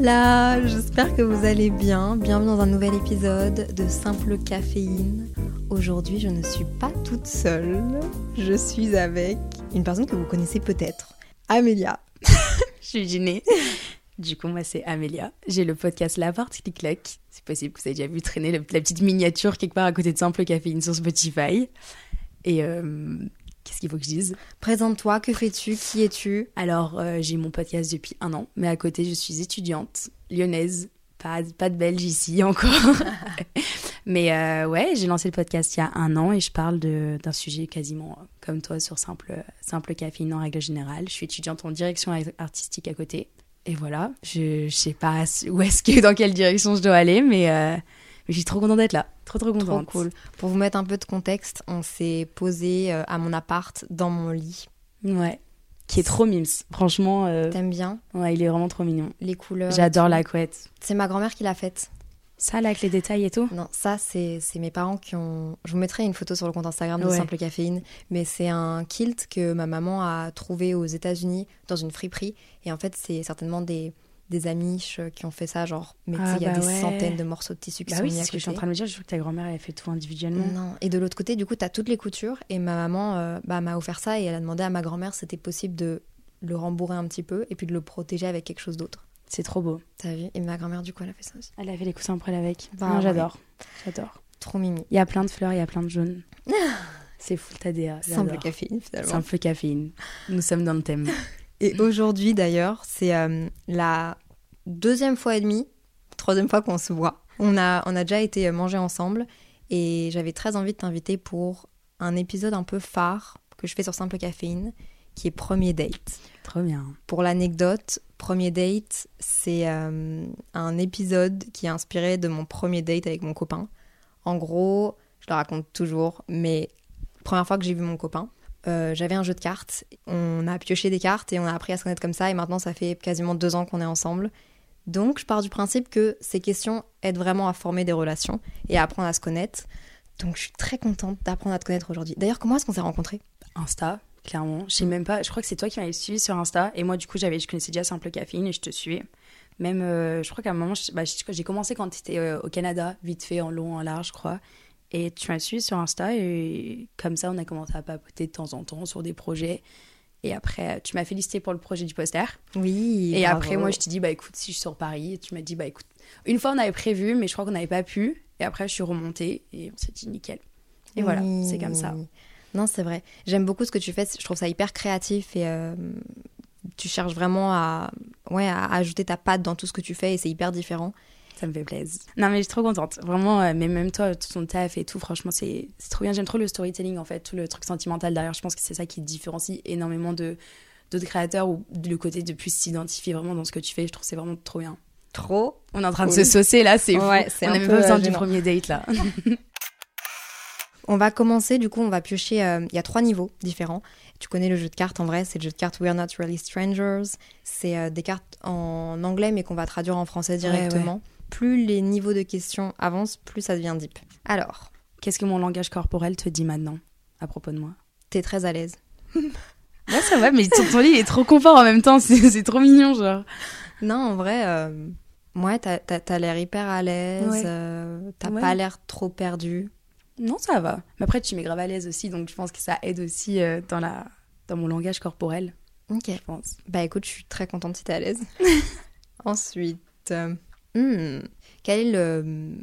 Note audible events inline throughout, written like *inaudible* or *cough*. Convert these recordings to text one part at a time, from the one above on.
Hola, j'espère que vous allez bien. Bienvenue dans un nouvel épisode de Simple Caféine. Aujourd'hui, je ne suis pas toute seule. Je suis avec une personne que vous connaissez peut-être, Amélia. *laughs* Je suis Ginée. Du coup, moi, c'est Amélia. J'ai le podcast La Porte claque. C'est possible que vous avez déjà vu traîner la petite miniature quelque part à côté de Simple Caféine sur Spotify. Et euh, qu'est-ce qu'il faut que je dise? Présente-toi, que fais-tu? Qui es-tu? Alors, euh, j'ai mon podcast depuis un an, mais à côté, je suis étudiante lyonnaise. Pas, pas de belge ici encore. *laughs* mais euh, ouais, j'ai lancé le podcast il y a un an et je parle d'un sujet quasiment comme toi sur Simple, simple Caféine en règle générale. Je suis étudiante en direction artistique à côté. Et voilà, je, je sais pas où est-ce que, dans quelle direction je dois aller, mais, euh, mais je suis trop contente d'être là. Trop, trop Trop contente. cool. Pour vous mettre un peu de contexte, on s'est posé euh, à mon appart, dans mon lit. Ouais. Qui est trop mimes. Franchement, euh, T'aimes bien ouais, il est vraiment trop mignon. les couleurs J'adore la couette. C'est ma grand-mère qui l'a faite. Ça, là, avec les détails et tout Non, ça, c'est c'est mes parents qui ont. Je vous mettrai une photo sur le compte Instagram de Ouais. Simple Caféine, mais c'est un kilt que ma maman a trouvé aux États-Unis dans une friperie. Et en fait, c'est certainement des, des amiches qui ont fait ça. Genre, mais Ah, il y a bah des ouais. centaines de morceaux de tissu qui Bah sont oui, mis à ce que je suis en côté. train de me dire. Je trouve que ta grand-mère, elle a fait tout individuellement. Non. Et de l'autre côté, du coup, tu as toutes les coutures. Et ma maman euh, bah, m'a offert ça et elle a demandé à ma grand-mère si c'était possible de le rembourrer un petit peu et puis de le protéger avec quelque chose d'autre. C'est trop beau. T'as vu? Et ma grand-mère, du coup, elle a fait ça aussi. Elle avait les coussins avec. Bah, non, ouais. j'adore. J'adore. Trop mimi. Il y a plein de fleurs, il y a plein de jaunes. *laughs* c'est fou, t'as des. Simple caféine, finalement. Simple caféine. Nous sommes dans le thème. *laughs* Et aujourd'hui, d'ailleurs, c'est euh, la deuxième fois et demie, troisième fois qu'on se voit. On a, on a déjà été manger ensemble et j'avais très envie de t'inviter pour un épisode un peu phare que je fais sur Simple Caféine, qui est Premier Date. Trop bien. Pour l'anecdote, Premier Date, c'est euh, un épisode qui est inspiré de mon premier date avec mon copain. En gros, je le raconte toujours, mais première fois que j'ai vu mon copain, euh, j'avais un jeu de cartes. On a pioché des cartes et on a appris à se connaître comme ça. Et maintenant, ça fait quasiment deux ans qu'on est ensemble. Donc, je pars du principe que ces questions aident vraiment à former des relations et à apprendre à se connaître. Donc, je suis très contente d'apprendre à te connaître aujourd'hui. D'ailleurs, comment est-ce qu'on s'est rencontrés? Insta, clairement. Je sais même pas. Je crois que c'est toi qui m'avais suivi sur Insta. Et moi, du coup, j'avais, je connaissais déjà Simple Caféine et je te suivais. Même, euh, je crois qu'à un moment, bah, j'ai commencé quand tu étais au Canada, vite fait, en long, en large, je crois. Et tu m'as suivi sur Insta et comme ça, on a commencé à papoter de temps en temps sur des projets. Et après, tu m'as félicité pour le projet du poster. Oui. Et bravo. après, moi, je t'ai dit, bah écoute, si je sors Paris, et tu m'as dit, bah écoute, une fois on avait prévu, mais je crois qu'on n'avait pas pu. Et après, je suis remontée et on s'est dit nickel. Et voilà, c'est comme ça. Non, c'est vrai. J'aime beaucoup ce que tu fais. Je trouve ça hyper créatif et euh, tu cherches vraiment à, ouais, à ajouter ta patte dans tout ce que tu fais et c'est hyper différent. Ça me fait plaisir. Non, mais je suis trop contente. Vraiment, euh, mais même toi, tout ton taf et tout, franchement, c'est c'est trop bien. J'aime trop le storytelling, en fait, tout le truc sentimental derrière. Je pense que c'est ça qui te différencie énormément de d'autres créateurs ou le côté de plus s'identifier vraiment dans ce que tu fais. Je trouve que c'est vraiment trop bien. Trop. On est en train Cool. de se saucer là, c'est fou. Ouais, c'est On un n'a même peu, pas besoin euh, du premier date là. *laughs* On va commencer, du coup, on va piocher. euh, Il y a trois niveaux différents. Tu connais le jeu de cartes en vrai, c'est le jeu de cartes We're Not Really Strangers. C'est euh, des cartes en anglais mais qu'on va traduire en français directement. Plus les niveaux de questions avancent, plus ça devient deep. Alors, Qu'est-ce que mon langage corporel te dit maintenant à propos de moi? t'es très à l'aise. *laughs* Ouais, ça va, mais ton, ton lit il est trop confort en même temps. *laughs* C'est trop mignon, genre. Non, en vrai, euh, ouais, t'as l'air hyper à l'aise, Ouais. euh, t'as Ouais. pas l'air trop perdu. Non, ça va. Mais après, tu mets grave à l'aise aussi, donc je pense que ça aide aussi euh, dans, la... dans mon langage corporel, Ok. je pense. Bah écoute, je suis très contente si t'es à l'aise. *laughs* Ensuite, hmm, quel est le,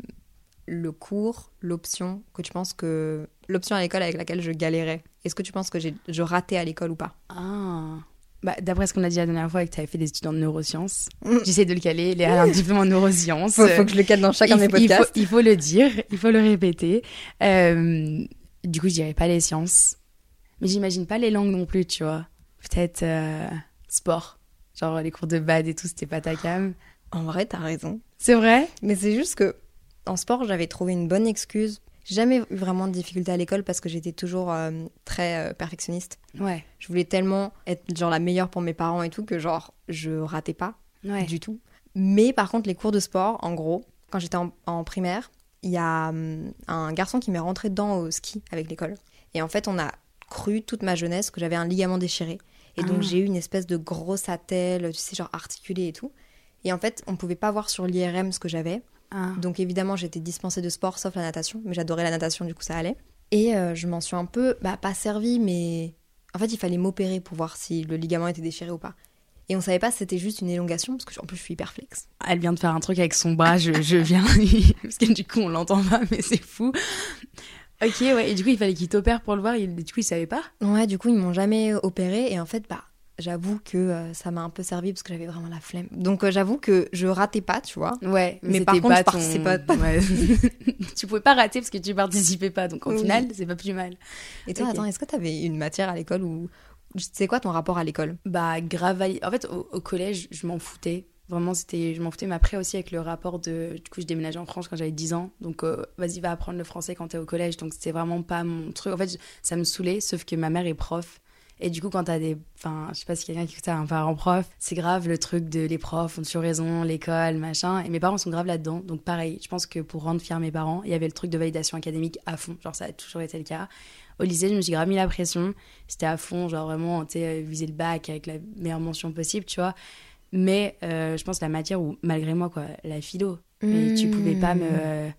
le cours, l'option que tu penses que. L'option à l'école avec laquelle je galérais? Est-ce que tu penses que je ratais à l'école ou pas? Ah. Bah, D'après ce qu'on a dit la dernière fois, et que tu avais fait des études en neurosciences, Mm. j'essaie de le caler. Il a un *laughs* diplôme en neurosciences. Faut, faut que je le cadre dans chacun il, de mes il faut, podcasts. il faut le dire, il faut le répéter. Euh, du coup, je dirais pas les sciences. Mais j'imagine pas les langues non plus, tu vois. Peut-être euh, sport. Genre les cours de bad et tout, c'était pas ta cam. En vrai, t'as raison. C'est vrai? Mais c'est juste que en sport, j'avais trouvé une bonne excuse. Jamais eu vraiment de difficultés à l'école parce que j'étais toujours euh, très euh, perfectionniste. Ouais. Je voulais tellement être genre la meilleure pour mes parents et tout que genre je ratais pas Ouais. du tout. Mais par contre, les cours de sport, en gros, quand j'étais en, en primaire, il y a hum, un garçon qui m'est rentré dedans au ski avec l'école. Et en fait, on a cru toute ma jeunesse que j'avais un ligament déchiré. Et donc, Ah. j'ai eu une espèce de grosse attelle, tu sais, genre articulée et tout. Et en fait, on pouvait pas voir sur l'IRM ce que j'avais. Ah. Donc évidemment, j'étais dispensée de sport sauf la natation, mais j'adorais la natation, du coup ça allait. Et euh, je m'en suis un peu, bah pas servi, mais en fait il fallait m'opérer pour voir si le ligament était déchiré ou pas. Et on savait pas si c'était juste une élongation, parce que en plus je suis hyper flex. Elle vient de faire un truc avec son bras, je, je viens. *laughs* Parce que du coup, on l'entend pas, mais c'est fou. Ok, ouais. Et du coup, il fallait qu'il t'opère pour le voir. Il, du coup, il savait pas? Ouais, du coup ils m'ont jamais opéré, et en fait, bah j'avoue que euh, ça m'a un peu servi parce que j'avais vraiment la flemme. Donc euh, j'avoue que je ratais pas, tu vois. Ouais, Mais par contre, je ton- participais pas. Ouais. *laughs* tu pouvais pas rater parce que tu participais pas, donc au Oui. final, c'est pas plus mal. Et toi, attends, est-ce que t'avais une matière à l'école ou. C'est quoi ton rapport à l'école? Bah, grave. En fait, au, au collège, je m'en foutais. Vraiment, c'était, je m'en foutais. Mais après aussi avec le rapport de, du coup, je déménageais en France quand j'avais 10 ans. Donc, euh, vas-y, va apprendre le français quand t'es au collège. Donc, c'était vraiment pas mon truc. En fait, je- ça me saoulait. Sauf que ma mère est prof. Et du coup, quand t'as des, enfin, je sais pas si quelqu'un qui a un parent prof, c'est grave le truc de les profs ont toujours raison, l'école, machin. Et mes parents sont grave là-dedans. Donc, pareil, je pense que pour rendre fiers mes parents, il y avait le truc de validation académique à fond. Genre, ça a toujours été le cas. Au lycée, je me suis grave mis la pression. C'était à fond, genre vraiment, tu sais, viser le bac avec la meilleure mention possible, tu vois. Mais euh, je pense la matière où, malgré moi, quoi, la philo. Et tu pouvais pas me.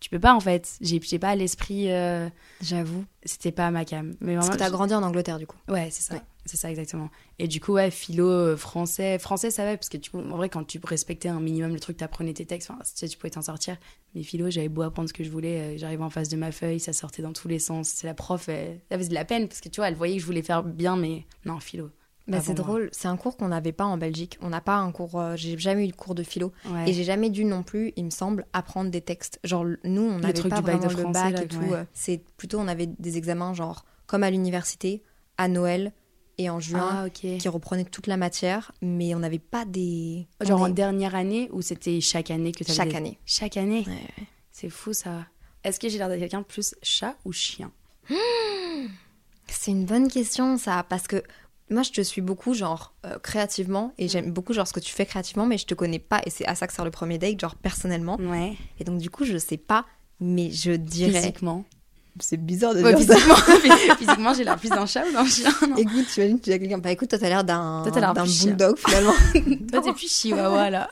Tu peux pas, en fait. J'ai j'ai pas l'esprit. euh, J'avoue. C'était pas ma cam. Mais Parce vraiment, que t'as grandi en Angleterre, du coup. Ouais, c'est ça. Ouais. C'est ça, exactement. Et du coup, ouais, philo, euh, français. Français, ça va, parce que du coup, en vrai, quand tu respectais un minimum le truc, t'apprenais tes textes, enfin, tu tu pouvais t'en sortir. Mais philo, j'avais beau apprendre ce que je voulais, euh, j'arrivais en face de ma feuille, ça sortait dans tous les sens. C'est la prof, elle, elle faisait de la peine, parce que tu vois, elle voyait que je voulais faire bien, mais non, philo. Bah, c'est moi. drôle, c'est un cours qu'on n'avait pas en Belgique. On n'a pas un cours, euh, j'ai jamais eu de cours de philo. Ouais. Et j'ai jamais dû non plus, il me semble, apprendre des textes. Genre, nous, on n'avait pas du bac de vraiment le français, bac là, et tout. ouais. euh, C'est plutôt, on avait des examens, genre, comme à l'université, à Noël et en juin, Ah, qui reprenaient toute la matière, mais on n'avait pas des. Genre on en dernière année, ou c'était chaque année que tu Chaque année. Chaque année Ouais, ouais. C'est fou, ça. Est-ce que j'ai l'air d'être quelqu'un plus chat ou chien? *gasps* C'est une bonne question, ça, parce que moi, je te suis beaucoup, genre, euh, créativement, et j'aime beaucoup, genre, ce que tu fais créativement, mais je te connais pas, et c'est à ça que sert le premier date, genre, personnellement. Ouais. Et donc, du coup, je sais pas, mais je dirais. Physiquement. C'est bizarre de Ouais, dire ça. physiquement, *laughs* physiquement j'ai l'air plus d'un chat ou d'un chien non Écoute, tu imagines, tu dis à quelqu'un, bah écoute, toi, t'as l'air d'un d'un bulldog, finalement. *laughs* Toi, t'es plus chihuahua, là.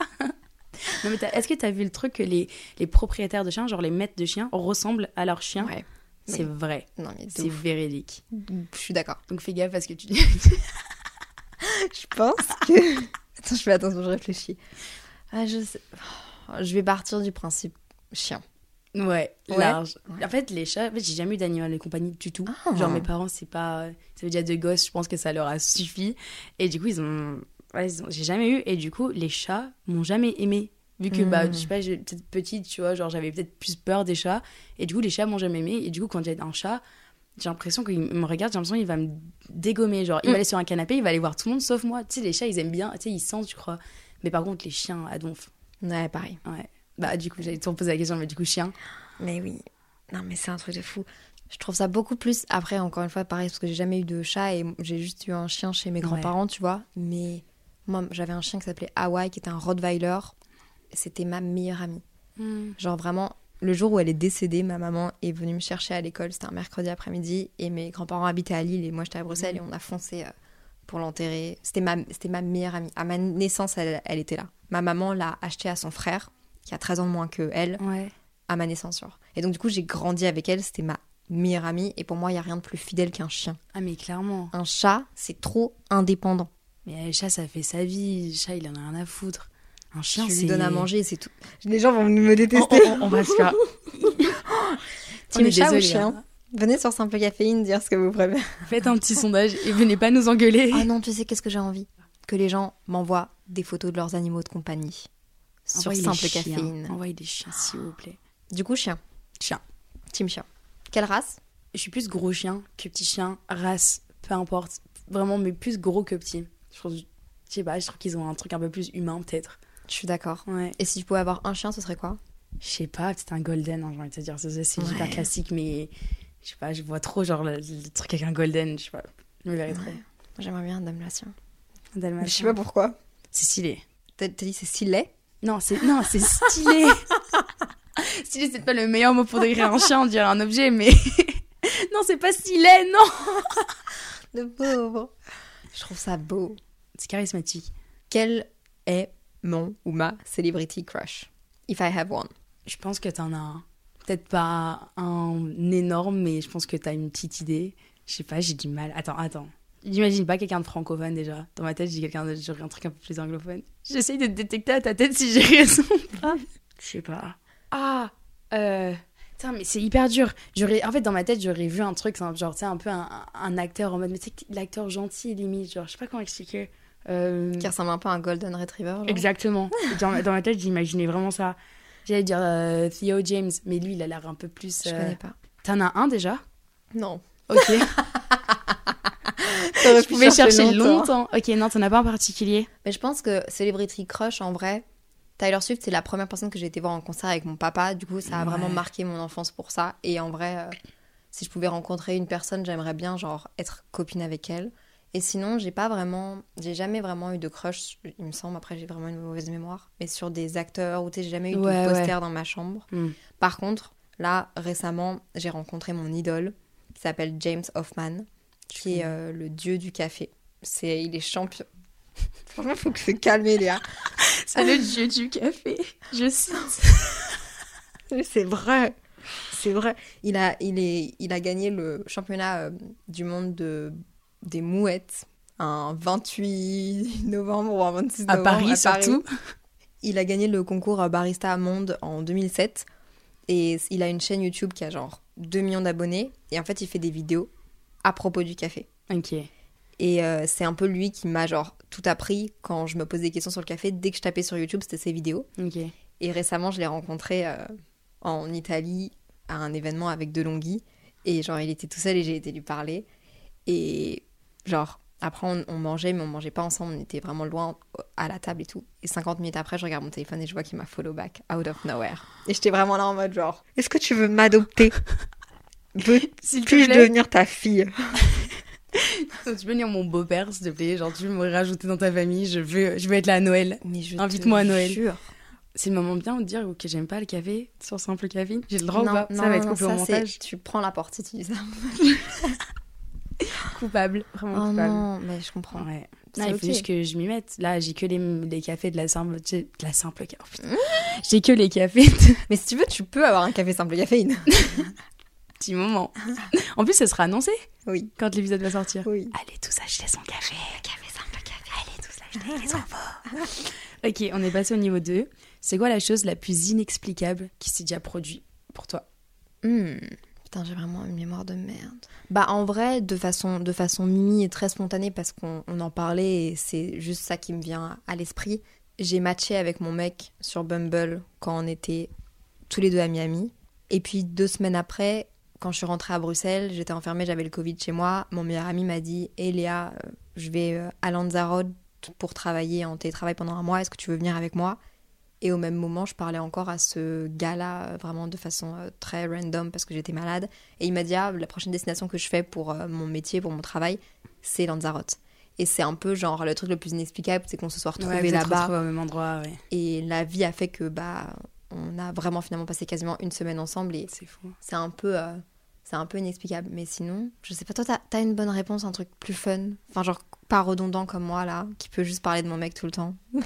non, mais est-ce que t'as vu le truc que les, les propriétaires de chiens, genre les maîtres de chiens, ressemblent à leurs chiens? Ouais. C'est vrai. Non, mais de C'est véridique. Je suis d'accord. Donc fais gaffe parce que tu dis. *laughs* Je pense que. *laughs* Attends, je fais attention, je réfléchis. Ah, je sais. Oh, Je vais partir du principe chien. ouais, Ouais. large. Ouais. En fait, les chats, en fait, j'ai jamais eu d'animal de compagnie du tout. Ah. Genre mes parents, c'est pas. Ça veut dire deux gosses, je pense que ça leur a suffi. Et du coup, ils ont. Ouais, ont- j'ai jamais eu. Et du coup, les chats m'ont jamais aimé. Vu que, bah, je sais pas, peut-être petite, tu vois, genre j'avais peut-être plus peur des chats. Et du coup, les chats m'ont jamais aimé. Et du coup, quand j'ai un chat, j'ai l'impression qu'il me regarde, j'ai l'impression qu'il va me dégommer. Genre, il va aller sur un canapé, il va aller voir tout le monde sauf moi. Tu sais, les chats, ils aiment bien, tu sais, ils sentent, je crois. Mais par contre, les chiens, à donf. Ouais, pareil. Ouais. Bah, du coup, j'allais te poser la question, mais du coup, chien. Mais oui. Non, mais c'est un truc de fou. Je trouve ça beaucoup plus. Après, encore une fois, pareil, parce que j'ai jamais eu de chat et j'ai juste eu un chien chez mes Ouais. grands-parents, tu vois. Mais moi, j'avais un chien qui s'appelait Hawaii, qui était un Rottweiler. C'était ma meilleure amie. Genre vraiment, le jour où elle est décédée, ma maman est venue me chercher à l'école. C'était un mercredi après-midi et mes grands-parents habitaient à Lille et moi j'étais à Bruxelles et on a foncé euh, pour l'enterrer. C'était ma, c'était ma meilleure amie. À ma naissance, elle, elle était là. Ma maman l'a acheté à son frère, qui a 13 ans de moins que elle, Ouais. à ma naissance. genre. Et donc du coup, j'ai grandi avec elle. C'était ma meilleure amie et pour moi, il y a rien de plus fidèle qu'un chien. Ah, mais clairement. Un chat, c'est trop indépendant. Mais le chat, ça fait sa vie. Le chat, il en a rien à foutre. Un chien, tu c'est. lui donnes à manger, c'est tout. Les gens vont me On, détester. on- on va se faire. *laughs* Team est chat ou chien hein. Venez sur Simple Caféine dire ce que vous préférez. Faites un petit sondage et venez pas nous engueuler. Ah non, tu sais qu'est-ce que j'ai envie? Que les gens m'envoient des photos de leurs animaux de compagnie sur Envoyez Simple. Caféine. Envoyez des chiens, s'il vous plaît. Du coup, chien. Chien. Team chien. Quelle race? Je suis plus gros chien que petit chien, race, peu importe. Vraiment, mais plus gros que petit. Je trouve, je sais pas, je trouve qu'ils ont un truc un peu plus humain, peut-être. Je suis d'accord. Ouais. Et si tu pouvais avoir un chien, ce serait quoi? Je sais pas, peut-être un golden, hein, j'ai envie de te dire. C'est c'est hyper Ouais. classique, mais je sais pas, je vois trop genre le, le truc avec un golden, je sais pas. Je me verrais trop. Ouais. J'aimerais bien un dalmatien. Un dalmatien. Je sais pas pourquoi. C'est stylé. T'as t'as dit c'est stylé? Non, c'est non, c'est stylé. *laughs* stylé, c'est pas le meilleur mot pour décrire un chien, on dirait un objet, mais *laughs* non, c'est pas stylé, non. Le pauvre. Je trouve ça beau. C'est charismatique. Quel est mon ou ma celebrity crush If I have one. Je pense que t'en as un. Peut-être pas un énorme, mais je pense que t'as une petite idée. Je sais pas, j'ai du mal. Attends, attends. J'imagine pas quelqu'un de francophone déjà. Dans ma tête, j'ai quelqu'un de... j'aurais un truc un peu plus anglophone. J'essaye de détecter à ta tête si j'ai raison pas. Je sais pas. Ah euh... Putain, mais c'est hyper dur. J'aurais... En fait, dans ma tête, j'aurais vu un truc, genre, tu sais, un peu un, un acteur en mode... Mais tu sais, l'acteur gentil, limite. Genre, je sais pas comment expliquer. Euh... Qui ressemble un peu à un golden retriever. genre. Exactement. *laughs* dans, dans ma tête, j'imaginais vraiment ça. J'allais dire euh, Theo James, mais lui, il a l'air un peu plus. Je euh, connais pas. T'en as un déjà? Non. Ok. *laughs* *laughs* Je pouvais chercher longtemps. Ok, non, t'en as pas en particulier? Mais je pense que Celebrity Crush, en vrai, Tyler Swift, c'est la première personne que j'ai été voir en concert avec mon papa. Du coup, ça a vraiment marqué mon enfance pour ça. Et en vrai, euh, si je pouvais rencontrer une personne, j'aimerais bien, genre, être copine avec elle. Et sinon, j'ai pas vraiment, j'ai jamais vraiment eu de crush, il me semble. Après, j'ai vraiment une mauvaise mémoire. Mais sur des acteurs ou tu sais, j'ai jamais eu de ouais. poster dans ma chambre. Hmm. Par contre, là, récemment, j'ai rencontré mon idole qui s'appelle James Hoffman, qui est euh, le dieu du café. C'est, il est champion. *laughs* Franchement, faut que se calmer, Léa. *laughs* C'est le dieu du café. Je cite. *laughs* C'est vrai. C'est vrai. Il a, il, est, il a gagné le championnat euh, du monde de, des mouettes un 28 novembre ou un 26 À novembre. Paris, surtout. Il a gagné le concours Barista Monde en 2007. Et il a une chaîne YouTube qui a genre 2 millions d'abonnés. Et en fait, il fait des vidéos à propos du café. Ok. Et euh, c'est un peu lui qui m'a genre tout appris quand je me posais des questions sur le café. Dès que je tapais sur YouTube, c'était ses vidéos. Ok. Et récemment, je l'ai rencontré euh, en Italie à un événement avec Delonghi. Et genre, il était tout seul et j'ai été lui parler. Et genre, après, on, on mangeait, mais on mangeait pas ensemble. On était vraiment loin à la table et tout. Et 50 minutes après, je regarde mon téléphone et je vois qu'il m'a follow back out of nowhere. Et j'étais vraiment là en mode genre, est-ce que tu veux m'adopter? *laughs* Veux- S'il te Puis-je plaît. devenir ta fille? *laughs* Tu peux venir mon beau-père, s'il te plaît? Genre, tu veux me rajouter dans ta famille. Je veux, je veux être là à Noël. Invite-moi à Noël. C'est le moment bien de dire que j'aime pas le café sur simple café. J'ai le droit non, ou pas non, Ça va être coupé au montage. Tu prends la porte tu dis ça. *laughs* *laughs* Coupable. Vraiment Oh coupable. non, mais je comprends. Ouais. Non, il faut juste que je m'y mette. Là, j'ai que les, les cafés de la simple. De la simple oh. *laughs* J'ai que les cafés de *laughs* Mais si tu veux, tu peux avoir un café simple caféine. petit moment. En plus, ça sera annoncé oui. quand l'épisode va sortir. Oui. Allez tous acheter son café. Café simple café. Allez tous l'acheter, les enfants. ok, on est passé au niveau 2. C'est quoi la chose la plus inexplicable qui s'est déjà produite pour toi? Hmm. Putain, j'ai vraiment une mémoire de merde. Bah en vrai, de façon, de façon mimi et très spontanée, parce qu'on on en parlait et c'est juste ça qui me vient à l'esprit. J'ai matché avec mon mec sur Bumble quand on était tous les deux à Miami. Et puis deux semaines après, quand je suis rentrée à Bruxelles, j'étais enfermée, j'avais le Covid chez moi. Mon meilleur ami m'a dit Hé Léa, euh, je vais euh, à Lanzarote pour travailler en télétravail pendant un mois, est-ce que tu veux venir avec moi? Et au même moment, je parlais encore à ce gars-là, euh, vraiment de façon euh, très random parce que j'étais malade. Et il m'a dit, ah, la prochaine destination que je fais pour euh, mon métier, pour mon travail, c'est Lanzarote. Et c'est un peu genre le truc le plus inexplicable, c'est qu'on se soit retrouvés là-bas. au même endroit, ouais. Et la vie a fait que, bah, on a vraiment finalement passé quasiment une semaine ensemble. Et C'est fou. c'est un peu. euh, c'est un peu inexplicable. Mais sinon, je sais pas, toi, t'as as une bonne réponse, un truc plus fun? Enfin, genre, pas redondant comme moi, là, qui peut juste parler de mon mec tout le temps. *laughs*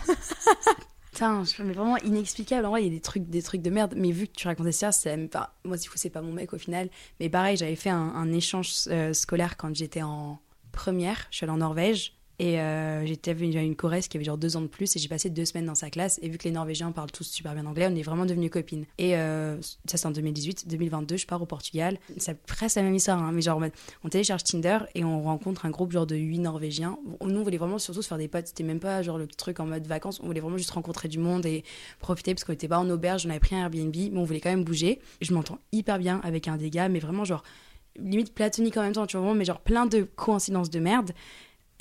Putain, mais vraiment inexplicable. En vrai, il y a des trucs, des trucs de merde. Mais vu que tu racontais ça, c'est même pas. Moi, du coup, c'est pas mon mec au final. Mais pareil, j'avais fait un, un échange euh, scolaire quand j'étais en première. Je suis allée en Norvège. Et euh, j'étais venue à une Corrèze qui avait genre deux ans de plus et j'ai passé deux semaines dans sa classe. Et vu que les Norvégiens parlent tous super bien anglais, on est vraiment devenues copines. Et euh, ça, c'est en 2018. 2022, je pars au Portugal. C'est presque la même histoire, hein, mais genre, on télécharge Tinder et on rencontre un groupe genre de huit Norvégiens. Nous, on voulait vraiment surtout se faire des potes. C'était même pas genre le truc en mode vacances. On voulait vraiment juste rencontrer du monde et profiter parce qu'on était pas en auberge. On avait pris un Airbnb, mais on voulait quand même bouger. Je m'entends hyper bien avec un des gars, mais vraiment genre limite platonique en même temps, tu vois, mais genre plein de coïncidences de merde.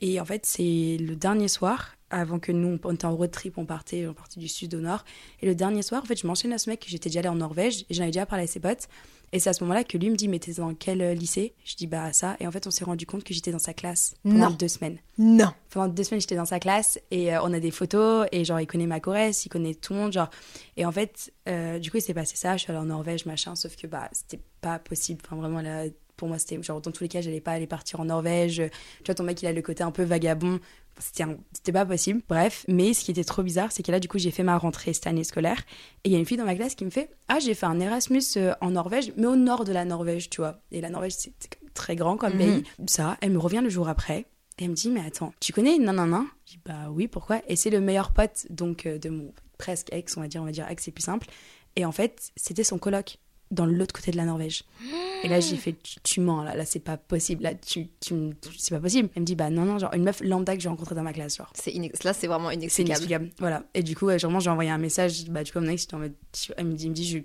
Et en fait, c'est le dernier soir, avant que nous, on était en road trip, on partait, on partait du sud au nord. Et le dernier soir, en fait, je m'enchaîne à ce mec j'étais déjà allée en Norvège et j'en avais déjà parlé à ses potes. Et c'est à ce moment-là que lui me dit, mais t'es dans quel euh, lycée? Je dis, bah ça. Et en fait, on s'est rendu compte que j'étais dans sa classe pendant Non. deux semaines. Non. Pendant deux semaines, j'étais dans sa classe et euh, on a des photos et genre, il connaît ma Corrèze, il connaît tout le monde, genre. Et en fait, euh, du coup, il s'est passé ça. Je suis allée en Norvège, machin, sauf que bah, c'était pas possible. Enfin, vraiment, là, pour moi, c'était genre, dans tous les cas, j'allais pas aller partir en Norvège. Tu vois, ton mec, il a le côté un peu vagabond. C'était un- c'était pas possible. Bref, mais ce qui était trop bizarre, c'est que là, du coup, j'ai fait ma rentrée cette année scolaire et il y a une fille dans ma classe qui me fait Ah, j'ai fait un Erasmus euh, en Norvège, mais au nord de la Norvège, tu vois. Et la Norvège, c'est c'est très grand comme Mhm. pays. Ça, elle me revient le jour après. Et elle me dit, mais attends, tu connais Non, non, non. Je dis, bah oui, pourquoi? Et c'est le meilleur pote donc euh, de mon presque ex, on va dire, on va dire ex, c'est plus simple. Et en fait, c'était son coloc dans l'autre côté de la Norvège. Et là, j'ai fait, tu, tu mens, là, là c'est pas possible, là, tu, tu, c'est pas possible. Elle me dit, bah non, non, genre une meuf lambda que j'ai rencontrée dans ma classe, genre. C'est Là, c'est vraiment C'est inexplicable. inexplicable. Voilà. Et du coup, ouais, genre, j'ai envoyé un message, bah, du coup, mon ex, j'étais en mode, tu- elle me dit, il me dit, je,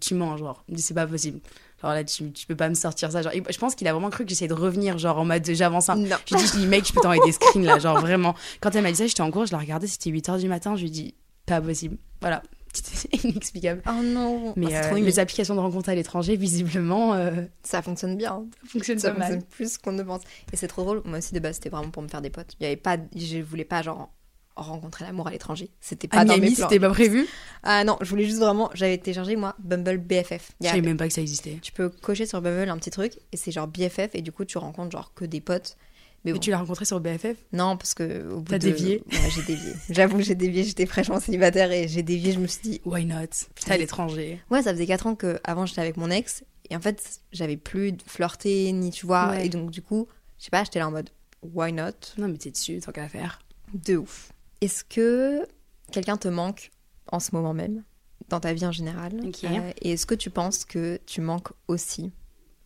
tu mens, genre. Il me dit, c'est pas possible. Genre là, tu, tu peux pas me sortir ça. Genre, je pense qu'il a vraiment cru que j'essayais de revenir, genre, en mode, j'avance un. Non. Je lui dit, mec, je peux t'envoyer des screens, là, genre, vraiment. Quand elle m'a dit ça, j'étais en cours, je la regardais, c'était 8h du matin, je lui ai dit, pas possible. Voilà. *laughs* Inexplicable. Oh non. Mais Ah, euh, les applications de rencontre à l'étranger, visiblement, euh, Ça fonctionne bien. ça fonctionne Ça pas mal. fonctionne plus qu'on ne pense. Et c'est trop drôle. Moi aussi, de base, c'était vraiment pour me faire des potes. Il y avait pas, je voulais pas, genre, rencontrer l'amour à l'étranger. C'était pas À dans mes Miami, plans. c'était pas prévu. Ah non, je voulais juste vraiment. J'avais téléchargé, moi, Bumble BFF. Je savais même pas que ça existait. Tu peux cocher sur Bumble un petit truc et c'est genre BFF et du coup, tu rencontres genre que des potes. Mais Mais bon. tu l'as rencontré sur BFF Non, parce que au bout T'as de... dévié Ouais, j'ai dévié. J'avoue, j'ai dévié. J'étais fraîchement célibataire et j'ai dévié. Je me suis dit, Why not? Putain, à l'étranger. ouais, ça faisait 4 ans que avant j'étais avec mon ex et en fait, j'avais plus de flirter ni tu vois. Ouais. Et donc, du coup, je sais pas, j'étais là en mode, why not? Non, mais t'es dessus, tant qu'à faire. De ouf. Est-ce que quelqu'un te manque en ce moment même, dans ta vie en général? Ok. Euh, Et est-ce que tu penses que tu manques aussi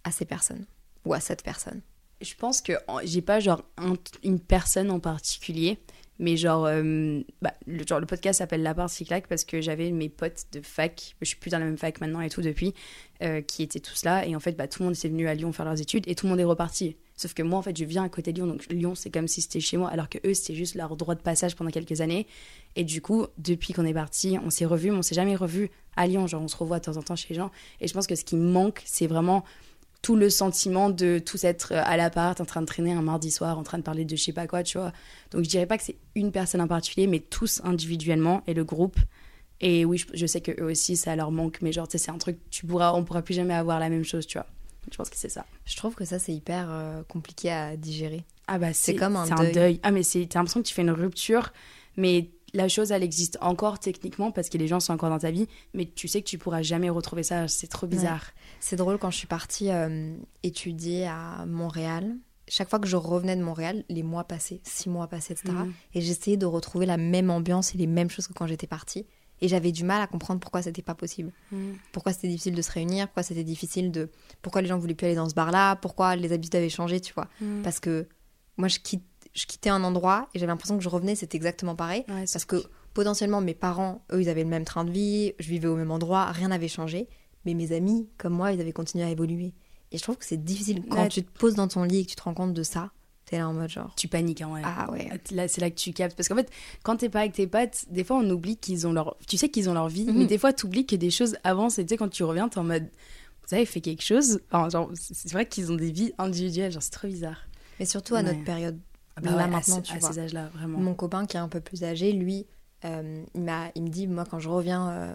à ces personnes ou à cette personne? Je pense que j'ai pas genre un- une personne en particulier, mais genre, euh, bah, le, podcast s'appelle La part Cyclac parce que j'avais mes potes de fac, je suis plus dans la même fac maintenant et tout depuis, euh, qui étaient tous là. Et en fait, bah, tout le monde était venu à Lyon faire leurs études et tout le monde est reparti. Sauf que moi, en fait, je viens à côté de Lyon, donc Lyon, c'est comme si c'était chez moi, alors que eux, c'était juste leur droit de passage pendant quelques années. Et du coup, depuis qu'on est parti, on s'est revus, mais on s'est jamais revus à Lyon. Genre, on se revoit de temps en temps chez les gens. Et je pense que ce qui manque, c'est vraiment tout le sentiment de tous être à l'appart, en train de traîner un mardi soir, en train de parler de je sais pas quoi, tu vois. Donc je dirais pas que c'est une personne en particulier, mais tous individuellement et le groupe. Et oui, je, je sais que eux aussi, ça leur manque, mais genre, tu sais, c'est un truc, tu pourras, on pourra plus jamais avoir la même chose, tu vois. Je pense que c'est ça. Je trouve que ça, c'est hyper euh, compliqué à digérer. Ah bah C'est comme un c'est deuil. Ah mais c'est t'as l'impression que tu fais une rupture, mais la chose elle existe encore techniquement parce que les gens sont encore dans ta vie, mais tu sais que tu pourras jamais retrouver ça. C'est trop bizarre. C'est drôle, quand je suis partie euh, étudier à Montréal, chaque fois que je revenais de Montréal, les mois passés, six mois passés, etc., Mhm. et j'essayais de retrouver la même ambiance et les mêmes choses que quand j'étais partie. Et j'avais du mal à comprendre pourquoi c'était pas possible. Mhm. Pourquoi c'était difficile de se réunir, pourquoi c'était difficile de. Pourquoi les gens voulaient plus aller dans ce bar-là, pourquoi les habitudes avaient changé, tu vois. Mhm. Parce que moi, je, quitte, je quittais un endroit et j'avais l'impression que je revenais, c'était exactement pareil. Ouais, Parce que potentiellement, mes parents, eux, ils avaient le même train de vie, je vivais au même endroit, rien n'avait changé. Mais mes amis, comme moi, ils avaient continué à évoluer. Et je trouve que c'est difficile. Quand Ouais. tu te poses dans ton lit et que tu te rends compte de ça, t'es là en mode genre. tu paniques hein, ouais. Ah ouais. Là, c'est là que tu captes. Parce qu'en fait, quand t'es pas avec tes potes, des fois, on oublie qu'ils ont leur. Tu sais qu'ils ont leur vie, Mhm. mais des fois, t'oublies que des choses avancent. Et tu sais, quand tu reviens, t'es en mode. Vous avez fait quelque chose Enfin, genre, c'est c'est vrai qu'ils ont des vies individuelles. Genre, c'est trop bizarre. Mais surtout à Ouais. notre période. Ah bah là, ouais, maintenant, tu à, vois. ces âges-là, vraiment. Mon copain qui est un peu plus âgé, lui, euh, il, m'a, il me dit, moi quand je reviens, euh,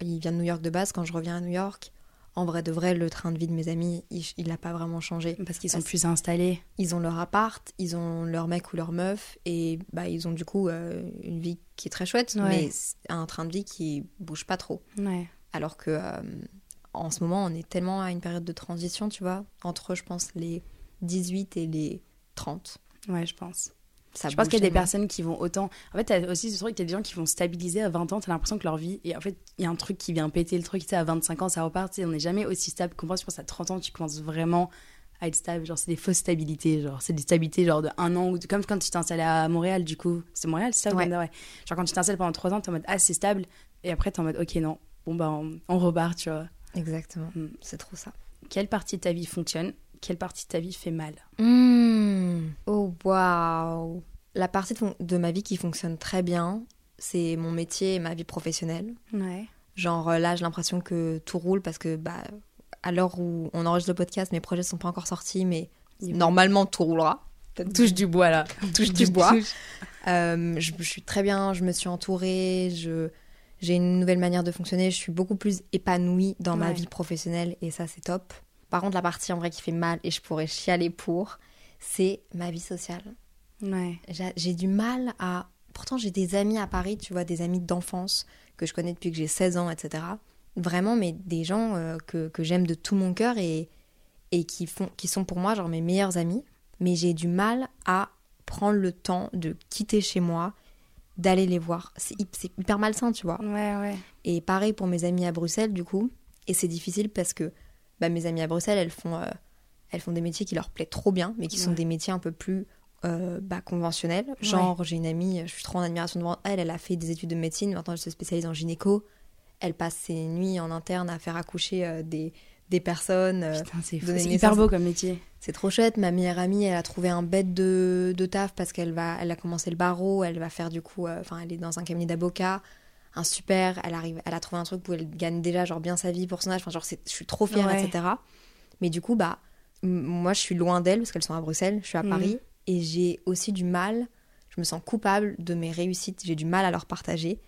il vient de New York de base, quand je reviens à New York, en vrai de vrai, le train de vie de mes amis, il n'a pas vraiment changé. Parce qu'ils sont Parce- plus installés. Ils ont leur appart, ils ont leur mec ou leur meuf, et bah, ils ont du coup euh, une vie qui est très chouette, Ouais. mais un train de vie qui bouge pas trop. Ouais. Alors que euh, en ce moment, on est tellement à une période de transition, tu vois, entre, je pense, les 18 et les 30. Ouais, je pense. ça Je pense qu'il y a des personnes qui vont autant. En fait, t'as aussi ce truc, a des gens qui vont stabiliser à 20 ans, t'as l'impression que leur vie. Et en fait, il y a un truc qui vient péter le truc, tu sais, à 25 ans, ça repart, tu sais, on n'est jamais aussi stable qu'on pense. Je pense à 30 ans, tu commences vraiment à être stable. Genre, c'est des fausses stabilités. Genre, c'est des stabilités, genre, de un an ou de- comme quand tu t'es installé à Montréal, du coup. C'est Montréal, c'est ça ou Ouais. Ouais. Genre, quand tu t'installes pendant 3 ans, t'es en mode, ah, c'est stable. Et après, t'es en mode, ok, non. Bon, bah, on, on repart, tu vois. Exactement. Mm. C'est trop ça. Quelle partie de ta vie fonctionne? Quelle partie de ta vie fait mal Hmm. Oh waouh. La partie de, ma vie qui fonctionne très bien, c'est mon métier et ma vie professionnelle. Ouais. Genre euh, là, j'ai l'impression que tout roule parce que bah à l'heure où on enregistre le podcast, mes projets sont pas encore sortis, mais normalement tout roulera. Touche du bois, là. *laughs* Touche du bois. Euh, je, je suis très bien, je me suis entourée, je j'ai une nouvelle manière de fonctionner, je suis beaucoup plus épanouie dans ma vie professionnelle et ça c'est top. Par contre, la partie en vrai qui fait mal et je pourrais chialer pour, c'est ma vie sociale. Ouais. J'ai du mal à. Pourtant, j'ai des amis à Paris, tu vois, des amis d'enfance que je connais depuis que j'ai 16 ans, etc. Vraiment, mais des gens euh, que, que j'aime de tout mon cœur et, et qui, font, qui sont pour moi, genre, mes meilleurs amis. Mais j'ai du mal à prendre le temps de quitter chez moi, d'aller les voir. C'est hyper malsain, tu vois. Ouais, ouais. Et pareil pour mes amis à Bruxelles, du coup. Et c'est difficile parce que bah, mes amies à Bruxelles, elles font, euh, elles font des métiers qui leur plaisent trop bien, mais qui sont des métiers un peu plus euh, bah, conventionnels. Genre, j'ai une amie, je suis trop en admiration devant elle, elle a fait des études de médecine, maintenant elle se spécialise en gynéco. Elle passe ses nuits en interne à faire accoucher euh, des, des personnes. Putain, c'est hyper beau comme métier. c'est trop chouette. Ma meilleure amie, elle a trouvé un bête de, de taf parce qu'elle va, elle a commencé le barreau. Elle va faire du coup, enfin, elle est dans un cabinet d'avocat, un super. Elle arrive, elle a trouvé un truc où elle gagne déjà genre bien sa vie pour son âge. Enfin, genre, je suis trop fière, Ouais. etc. Mais du coup, bah, moi, je suis loin d'elles parce qu'elles sont à Bruxelles. Je suis à Mhm. Paris et j'ai aussi du mal. Je me sens coupable de mes réussites. J'ai du mal à leur partager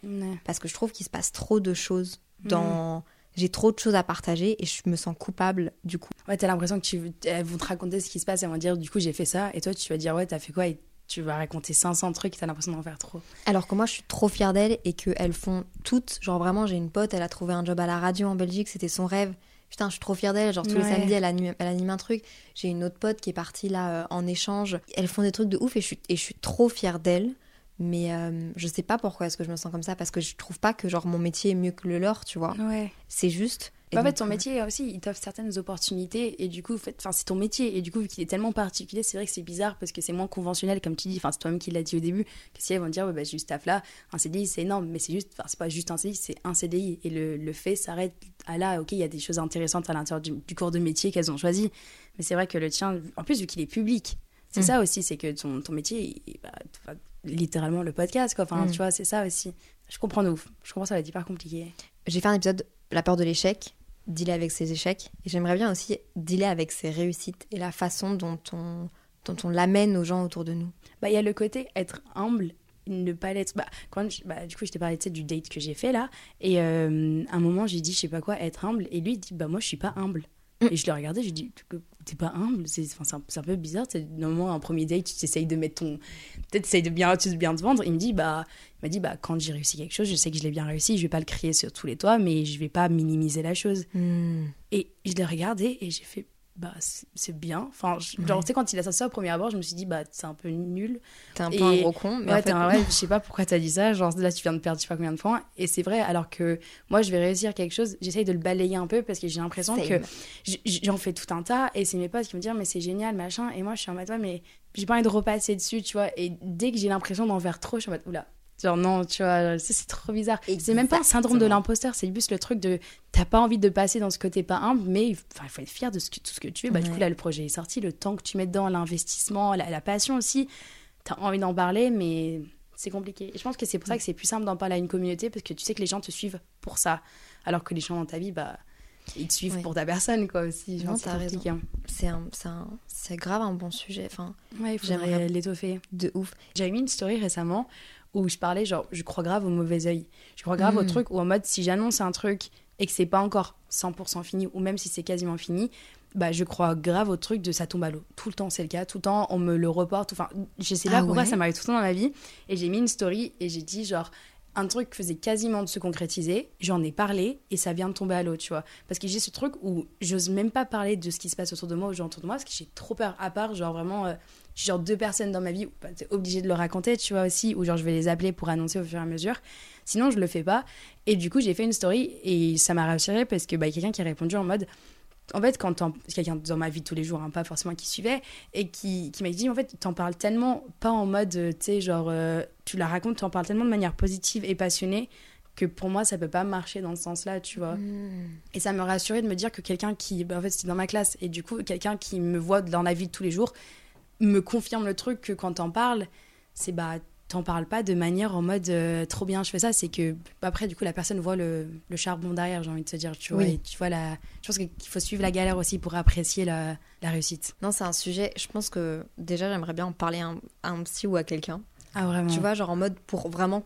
parce que je trouve qu'il se passe trop de choses dans. J'ai trop de choses à partager et je me sens coupable du coup. Ouais, t'as l'impression que tu, elles vont te raconter ce qui se passe, elles vont dire du coup j'ai fait ça, et toi tu vas dire ouais t'as fait quoi, et tu vas raconter 500 trucs, t'as l'impression d'en faire trop. Alors que moi, je suis trop fière d'elles et qu'elles font toutes. Genre, vraiment, j'ai une pote, elle a trouvé un job à la radio en Belgique, c'était son rêve. Putain, je suis trop fière d'elle. Genre, tous les samedis, elle anime, elle anime un truc. J'ai une autre pote qui est partie là euh, en échange. Elles font des trucs de ouf et je suis, et je suis trop fière d'elles. Mais euh, je sais pas pourquoi est-ce que je me sens comme ça parce que je trouve pas que genre mon métier est mieux que le leur, tu vois. Ouais. C'est juste. Et en fait, ton euh, métier aussi, il t'offre certaines opportunités, et du coup, enfin, c'est ton métier, et du coup, vu qu'il est tellement particulier, c'est vrai que c'est bizarre parce que c'est moins conventionnel, comme tu dis, enfin, c'est toi-même qui l'as dit au début, que si elles vont dire, ouais, bah, j'ai juste taf là, un CDI, c'est énorme, mais c'est juste, enfin, c'est pas juste un CDI, c'est un CDI, et le, le fait s'arrête à là, ok, il y a des choses intéressantes à l'intérieur du, du cours de métier qu'elles ont choisi, mais c'est vrai que le tien, en plus, vu qu'il est public, c'est Mm. ça aussi, c'est que ton, ton métier, il- bah, littéralement le podcast, quoi, enfin, Mm. tu vois, c'est ça aussi. Je comprends de ouf, je comprends, ça va être hyper compliqué. J'ai fait un épisode La peur de l'échec, dealer avec ses échecs. Et j'aimerais bien aussi dealer avec ses réussites et la façon dont on, dont on l'amène aux gens autour de nous. Bah, il y a le côté être humble, ne pas l'être. Bah, quand bah, du coup, je t'ai parlé du date que j'ai fait là. Et euh, à un moment, j'ai dit, je sais pas quoi, être humble. Et lui, il dit, bah, moi, je suis pas humble. Et je l'ai regardé, j'ai dit, t'es pas humble C'est un, un peu bizarre. c'est Normalement, un premier date, tu essayes de mettre ton. Peut-être tu essayes de bien, tu bien te vendre. Il me dit, bah, il m'a dit, bah, quand j'ai réussi quelque chose, je sais que je l'ai bien réussi. Je vais pas le crier sur tous les toits, mais je vais pas minimiser la chose. Et je l'ai regardé et j'ai fait, bah, c'est bien. Enfin, je- genre, tu sais, quand il a sorti ça au premier abord, je me suis dit, bah, c'est un peu nul. T'es un peu Et- un gros con, mais ouais, en fait, un- ouais, je sais pas pourquoi t'as dit ça. Genre là, tu viens de perdre je sais pas combien de points. Et c'est vrai, alors que moi, je vais réussir quelque chose, j'essaye de le balayer un peu parce que j'ai l'impression que j'en fais tout un tas. Et c'est mes potes qui me disent, mais c'est génial, machin. Et moi, je suis en mode, ouais, mais j'ai pas envie de repasser dessus, tu vois. Et dès que j'ai l'impression d'en faire trop, je suis en mode, oula. Genre, non, tu vois, c'est trop bizarre. C'est même pas un syndrome de l'imposteur, c'est juste le truc de t'as pas envie de passer dans ce côté pas humble, mais il faut être fier de ce que, tout ce que tu fais. Bah, Du coup, là, le projet est sorti, le temps que tu mets dedans, l'investissement, la, la passion aussi. T'as envie d'en parler, mais c'est compliqué. Et je pense que c'est pour ça que c'est plus simple d'en parler à une communauté, parce que tu sais que les gens te suivent pour ça. Alors que les gens dans ta vie, bah, ils te suivent Ouais. pour ta personne, quoi, aussi. Non, c'est t'as compliqué, hein. c'est un- c'est un- c'est grave un bon sujet. Enfin, Ouais, J'aimerais- l'étoffer. de ouf. J'avais mis une story récemment où je parlais genre je crois grave au mauvais œil. Je crois grave au Mm. truc où en mode si j'annonce un truc et que c'est pas encore 100% fini ou même si c'est quasiment fini, bah je crois grave au truc de ça tombe à l'eau. Tout le temps c'est le cas, tout le temps on me le reporte. Enfin, je sais pas Ah pourquoi ouais ça m'arrive tout le temps dans ma vie et j'ai mis une story et j'ai dit genre un truc faisait quasiment de se concrétiser, j'en ai parlé et ça vient de tomber à l'eau, tu vois. Parce que j'ai ce truc où j'ose même pas parler de ce qui se passe autour de moi, aux gens autour de moi, parce que j'ai trop peur. À part, genre vraiment, euh, j'ai genre deux personnes dans ma vie bah, t'es obligé de le raconter, tu vois aussi, ou genre je vais les appeler pour annoncer au fur et à mesure. Sinon, je le fais pas. Et du coup, j'ai fait une story et ça m'a rassuré parce que bah, quelqu'un qui a répondu en mode en fait, quand quelqu'un dans ma vie de tous les jours, hein, pas forcément qui suivait, et qui, qui m'a dit, en fait, t'en parles tellement, pas en mode, euh, tu sais, genre, euh, tu la racontes, t'en parles tellement de manière positive et passionnée, que pour moi, ça peut pas marcher dans ce sens-là, tu vois. Et ça me rassurait de me dire que quelqu'un qui, bah, en fait, c'était dans ma classe, et du coup, quelqu'un qui me voit dans la vie de tous les jours, me confirme le truc que quand t'en parles, c'est bah, t'en parles pas de manière en mode euh, trop bien, je fais ça, c'est que après, du coup, la personne voit le, le charbon derrière, j'ai envie de te dire, tu vois. Oui. Et tu vois, la... je pense qu'il faut suivre la galère aussi pour apprécier la, la réussite. Non, c'est un sujet, je pense que déjà, j'aimerais bien en parler à un, à un psy ou à quelqu'un. Ah, vraiment Tu vois, genre en mode pour vraiment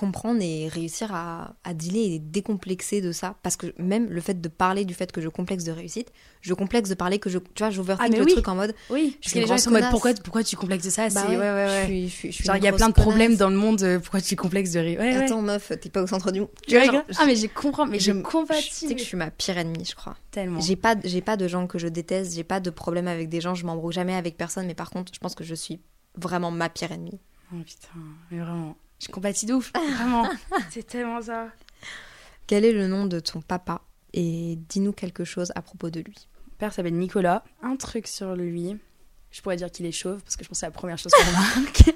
comprendre et réussir à, à dealer et décomplexer de ça. Parce que même le fait de parler du fait que je complexe de réussite, je complexe de parler que je. Tu vois, j'overthink Ah, le oui. truc en mode. Oui, Je parce suis les gens sont en mode pourquoi, pourquoi tu complexes de ça? Bah ouais, ouais, ouais, Je suis, je suis, Genre, il y a plein de problèmes dans le monde, euh, pourquoi tu complexes de ouais. Attends, meuf, t'es pas au centre du monde. Tu vois, genre. Ah, mais je comprends, mais je, compatis. Tu sais que je suis ma pire ennemie, je crois. tellement. J'ai pas, j'ai pas de gens que je déteste, j'ai pas de problème avec des gens, je m'embrouille jamais avec personne, mais par contre, je pense que je suis vraiment ma pire ennemie. Oh putain, mais vraiment. Je compatis de ouf, vraiment. *laughs* C'est tellement ça. Quel est le nom de ton papa Et dis-nous quelque chose à propos de lui. Mon père s'appelle Nicolas. Un truc sur lui. Je pourrais dire qu'il est chauve parce que je pense que c'est la première chose qu'on remarque.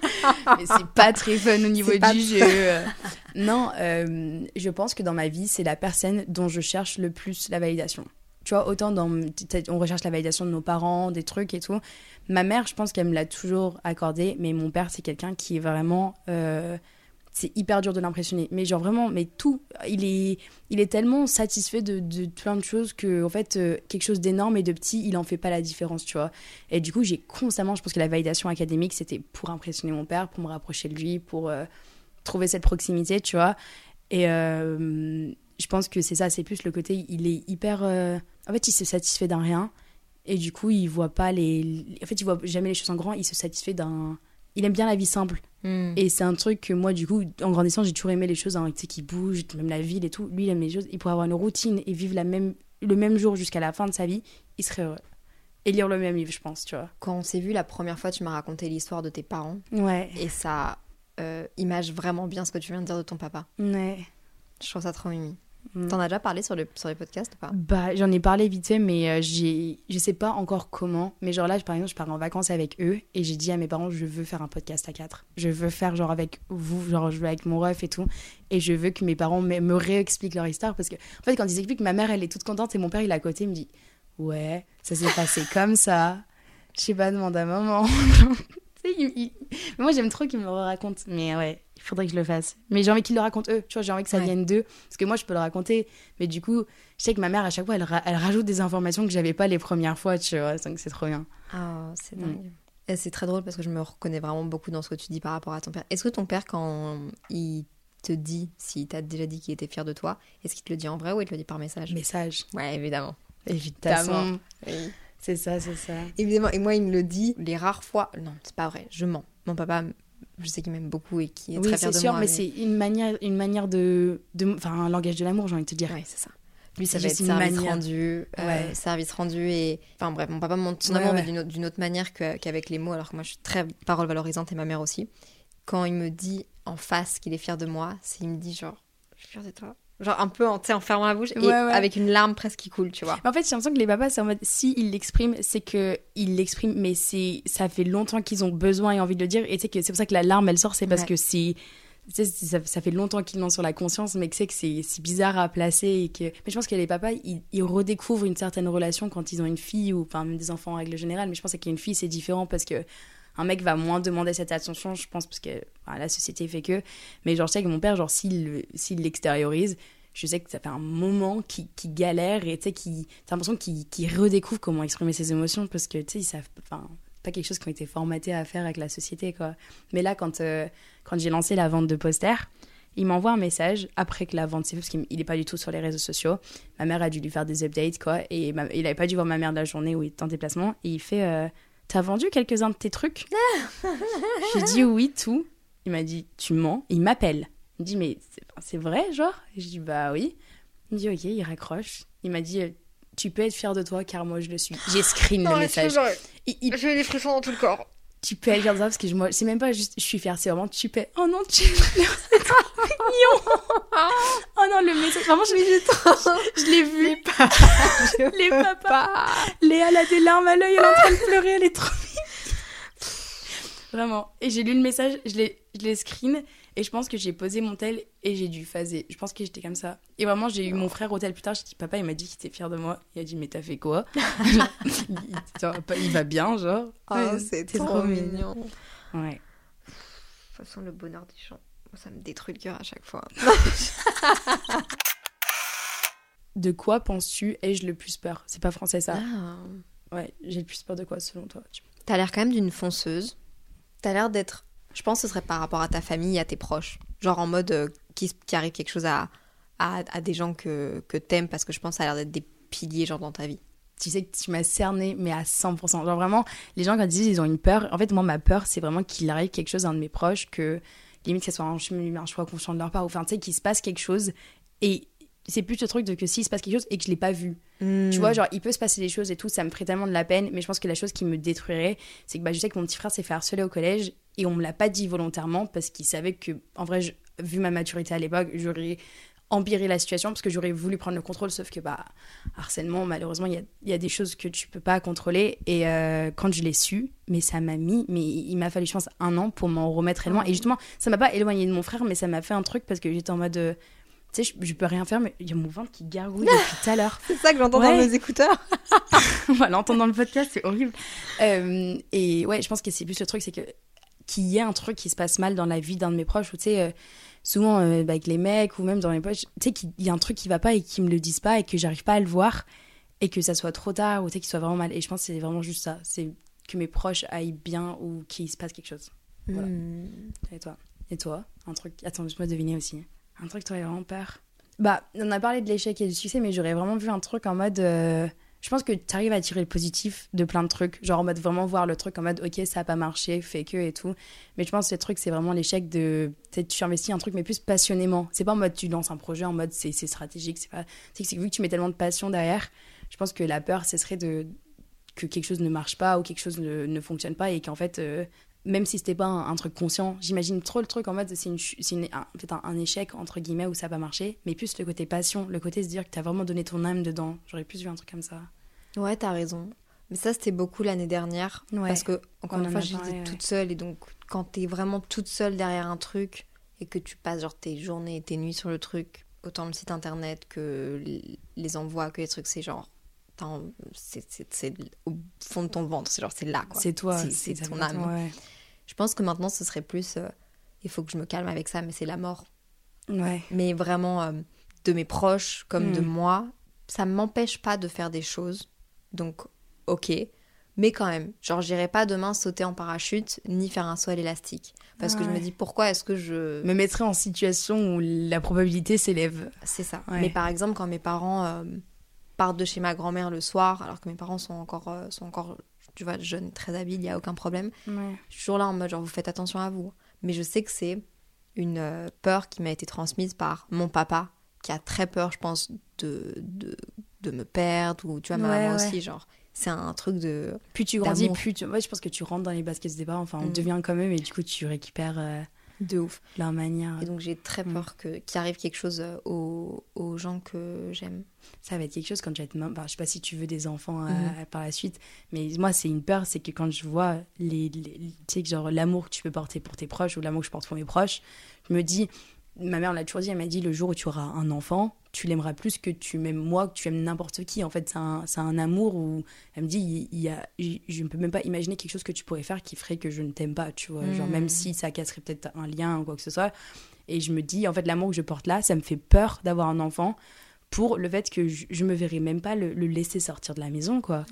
*laughs* Mais c'est pas très fun au niveau du jeu. non, euh, je pense que dans ma vie, c'est la personne dont je cherche le plus la validation. Tu vois, autant dans. On recherche la validation de nos parents, des trucs et tout. Ma mère, je pense qu'elle me l'a toujours accordé, mais mon père, c'est quelqu'un qui est vraiment. euh, c'est hyper dur de l'impressionner. Mais genre vraiment, mais tout. Il est, il est tellement satisfait de, de plein de choses que, en fait, euh, quelque chose d'énorme et de petit, il en fait pas la différence, tu vois. Et du coup, j'ai constamment, je pense que la validation académique, c'était pour impressionner mon père, pour me rapprocher de lui, pour euh, trouver cette proximité, tu vois. Et je pense que c'est ça, c'est plus le côté, il est hyper. euh, en fait, il se satisfait d'un rien. Et du coup, il voit pas les. En fait, il voit jamais les choses en grand, il se satisfait d'un. Il aime bien la vie simple. Et c'est un truc que moi, du coup, en grandissant, j'ai toujours aimé les choses hein, tu sais, qui bougent, même la ville et tout. Lui, il aime les choses. Il pourrait avoir une routine et vivre la même, le même jour jusqu'à la fin de sa vie, il serait heureux. Et lire le même livre, je pense, tu vois. Quand on s'est vu la première fois, tu m'as raconté l'histoire de tes parents Ouais. et ça euh, image vraiment bien ce que tu viens de dire de ton papa. Ouais. Je trouve ça trop mimi. Mm. T'en as déjà parlé sur, le, sur les podcasts ou pas? Bah, j'en ai parlé vite fait, mais euh, j'ai, je sais pas encore comment. Mais genre là, par exemple, je pars en vacances avec eux et j'ai dit à mes parents, je veux faire un podcast à quatre. Je veux faire genre avec vous, genre je veux avec mon ref et tout. Et je veux que mes parents me, me réexpliquent leur histoire parce que, en fait, quand ils expliquent, ma mère, elle est toute contente et mon père, il est à côté, il me dit, ouais, ça s'est passé *laughs* comme ça. Je sais pas, demande à maman. *laughs* Il- il- Mais moi, j'aime trop qu'ils me le racontent. Mais ouais, faudrait que je le fasse. Mais j'ai envie qu'ils le racontent eux. Tu vois, j'ai envie que ça Ouais. vienne d'eux. Parce que moi, je peux le raconter. Mais du coup, je sais que ma mère, à chaque fois, elle, ra- elle rajoute des informations que j'avais pas les premières fois, tu vois. Donc, c'est trop bien. Ah, c'est Mm. dingue. C'est très drôle parce que je me reconnais vraiment beaucoup dans ce que tu dis par rapport à ton père. Est-ce que ton père, quand il te dit, s'il t'a déjà dit qu'il était fier de toi, est-ce qu'il te le dit en vrai ou il te le dit par message? Message. Ouais, évidemment. Évidemment. Oui. C'est ça, c'est ça. Évidemment. Et moi, il me le dit les rares fois. Non, c'est pas vrai, je mens. Mon papa, je sais qu'il m'aime beaucoup et qu'il est Oui, très fier c'est de sûr, moi. mais, c'est une manière, une manière de. Enfin, un langage de l'amour, j'ai envie de te dire. Ouais, c'est ça. Lui, ça va être service manière. rendu, euh, Ouais. service rendu et... Enfin bref, mon papa montre son Ouais, amour, mais d'une autre, manière qu'avec les mots, alors que moi, je suis très parole valorisante et ma mère aussi. Quand il me dit en face qu'il est fier de moi, c'est il me dit genre, je suis fier de toi. Genre un peu en, en fermant la bouche et Ouais, avec une larme presque qui coule, tu vois. En fait, j'ai l'impression que les papas, c'est en mode, si ils l'expriment, c'est que ils l'expriment, mais c'est, ça fait longtemps qu'ils ont besoin et envie de le dire. Et sais que c'est pour ça que la larme, elle sort, c'est parce Ouais. que c'est, c'est- ça, ça fait longtemps qu'ils l'ont sur la conscience, mais que c'est que c'est, c'est bizarre à placer et que. Mais je pense que les papas, ils, ils redécouvrent une certaine relation quand ils ont une fille ou, enfin, même des enfants en règle générale. Mais je pense qu'avec une fille, c'est différent parce que un mec va moins demander cette attention, je pense, parce que la société fait que. Mais je sais que mon père, genre, s'il, le- s'il l'extériorise, je sais que ça fait un moment qu'il galère et tu sais, qu'il- t'as l'impression qu'il redécouvre comment exprimer ses émotions parce que tu sais, ils pas quelque chose qui ont été formatés à faire avec la société, quoi. Mais là, quand, euh, quand j'ai lancé la vente de posters, il m'envoie un message après que la vente s'est faite, parce qu'il n'est pas du tout sur les réseaux sociaux. Ma mère a dû lui faire des updates, quoi. Et il n'avait pas dû voir ma mère de la journée où il était en déplacement. Et il fait euh, T'as vendu quelques-uns de tes trucs *laughs* J'ai dit oui, tout. Il m'a dit Tu mens. Il m'appelle. Il me dit, mais c'est- vrai, genre? Et Je dis, bah oui. Il me dit, ok, il raccroche. Il m'a dit, euh, tu peux être fier de toi car moi je le suis. J'ai screen *laughs* le message. J'ai des frissons dans tout le corps. Tu peux fier de toi parce que je- moi, c'est même pas juste je suis fière, c'est vraiment tu peux. Oh non, tu *laughs* c'est trop mignon. *laughs* Oh non, le message. Vraiment, je, je, je l'ai vu. Les papas. *laughs* Les papas. Léa, elle a des larmes à l'œil, elle est en train de pleurer, elle est trop mignonne. Vraiment. Et j'ai lu le message, je l'ai, je l'ai screen et je pense que j'ai posé mon tel et j'ai dû phaser. Je pense que j'étais comme ça. Et vraiment, j'ai eu mon frère au tel plus tard. J'ai dit, papa, il m'a dit qu'il était fier de moi. Il a dit, mais t'as fait quoi? *laughs* Il, va bien, genre. Oh, Ouais, c'est c'est trop, mignon. Ouais. De toute façon, le bonheur des gens, ça me détruit le cœur à chaque fois. *laughs* De quoi penses-tu ai-je le plus peur? C'est pas français ça. Ah. Ouais, j'ai le plus peur de quoi selon toi tu- T'as l'air quand même d'une fonceuse. T'as l'air d'être. Je pense que ce serait par rapport à ta famille, à tes proches. Genre en mode euh, qui, qui arrive quelque chose à, à, à des gens que, que t'aimes parce que je pense que ça a l'air d'être des piliers genre dans ta vie. Tu sais que tu m'as cerné, mais à 100%. Genre vraiment, les gens quand ils disent ils ont une peur, en fait, moi, ma peur, c'est vraiment qu'il arrive quelque chose à un de mes proches, que limite que ce soit un, chemin- un choix conscient de leur part, ou enfin, tu sais, qu'il se passe quelque chose. Et c'est plus ce truc de que s'il se passe quelque chose et que je l'ai pas vu. Tu vois, genre, il peut se passer des choses et tout, ça me ferait tellement de la peine, mais je pense que la chose qui me détruirait, c'est que bah, je sais que mon petit frère s'est fait harceler au collège et on me l'a pas dit volontairement parce qu'il savait que, en vrai, je- vu ma maturité à l'époque, j'aurais empiré la situation parce que j'aurais voulu prendre le contrôle, sauf que, bah, harcèlement, malheureusement, il y y a des choses que tu peux pas contrôler. Et euh, quand je l'ai su, mais ça m'a mis, mais il m'a fallu, je pense, un an pour m'en remettre réellement. Et justement, ça m'a pas éloigné de mon frère, mais ça m'a fait un truc parce que j'étais en mode. euh, tu sais, je, je peux rien faire, mais il y a mon ventre qui gargouille *laughs* depuis tout à l'heure. C'est ça que j'entends Ouais. dans mes écouteurs. *laughs* on va l'entendre dans le podcast, c'est horrible. Euh, et ouais, je pense que c'est plus le truc, c'est que qu'il y ait un truc qui se passe mal dans la vie d'un de mes proches, ou tu sais, euh, souvent euh, bah, avec les mecs ou même dans mes poches, tu sais, qu'il y a un truc qui va pas et qu'ils me le disent pas et que j'arrive pas à le voir et que ça soit trop tard ou tu sais, qu'il soit vraiment mal. Et je pense que c'est vraiment juste ça, c'est que mes proches aillent bien ou qu'il se passe quelque chose. Voilà. Hmm. Et toi? Et toi? Un truc. Attends, laisse-moi deviner aussi. Un truc, toi, vraiment peur? Bah, on a parlé de l'échec et du succès, mais j'aurais vraiment vu un truc en mode. euh, Je pense que tu arrives à tirer le positif de plein de trucs. Genre en mode vraiment voir le truc en mode, ok, ça a pas marché, fait que et tout. Mais je pense que ce truc, c'est vraiment l'échec de. Tu investis un truc, mais plus passionnément. C'est pas en mode tu lances un projet en mode c'est stratégique. C'est pas. C'est que vu que tu mets tellement de passion derrière, je pense que la peur, ce serait de que quelque chose ne marche pas ou quelque chose ne, ne fonctionne pas et qu'en fait, euh, même si c'était pas un, un truc conscient, j'imagine trop le truc en mode c'est une, un, fait, un, un échec entre guillemets où ça n'a pas marché, mais plus le côté passion, le côté se dire que tu as vraiment donné ton âme dedans. J'aurais plus vu un truc comme ça. Ouais, t'as raison. Mais ça, c'était beaucoup l'année dernière. Ouais. Parce que, encore une fois, j'étais ouais. toute seule. Et donc, quand t'es vraiment toute seule derrière un truc et que tu passes genre tes journées et tes nuits sur le truc, autant le site internet que les envois, que les trucs, c'est genre. C'est au fond de ton ventre. C'est genre, c'est là, quoi. C'est toi, C'est ton âme. Ouais. Je pense que maintenant, ce serait plus. euh, il faut que je me calme avec ça, mais c'est la mort. ouais. Mais vraiment, euh, de mes proches comme de Mm. moi, ça m'empêche pas de faire des choses. Donc, ok. Mais quand même, genre, j'irai pas demain sauter en parachute ni faire un saut à l'élastique. Parce que je me dis, pourquoi est-ce que je. Me mettrais en situation où la probabilité s'élève. C'est ça. Mais par exemple, quand mes parents euh, partent de chez ma grand-mère le soir, alors que mes parents sont encore, euh, sont encore tu vois, jeunes, très habiles, il n'y a aucun problème. Ouais. Je suis toujours là en mode, genre, vous faites attention à vous. Mais je sais que c'est une euh, peur qui m'a été transmise par mon papa, qui a très peur, je pense, de, de, de me perdre, ou tu vois, ma Ouais, maman ouais. aussi, genre. C'est un truc de. Plus tu grandis, plus tu... ouais, je pense que tu rentres dans les baskets des parents. Enfin, on Mm. devient comme eux, mais du coup, tu récupères euh, de ouf. leur manière. Et donc, j'ai très Mm. peur que qu'il arrive quelque chose euh, aux, aux gens que j'aime. ça va être quelque chose quand tu vas être maman. Enfin, je sais pas si tu veux des enfants euh, Mhm. par la suite, mais moi, c'est une peur, c'est que quand je vois les, les- tu sais, genre l'amour que tu peux porter pour tes proches ou l'amour que je porte pour mes proches, je me dis, ma mère l'a toujours dit, elle m'a dit, le jour où tu auras un enfant, tu l'aimeras plus que tu m'aimes moi, que tu aimes n'importe qui. En fait, c'est un, un amour où elle me dit, il, y a, je ne peux même pas imaginer quelque chose que tu pourrais faire qui ferait que je ne t'aime pas, tu vois. Genre, même si ça casserait peut-être un lien ou quoi que ce soit. Et je me dis, en fait, l'amour que je porte là, ça me fait peur d'avoir un enfant pour le fait que je, je me verrais même pas le, le laisser sortir de la maison, quoi.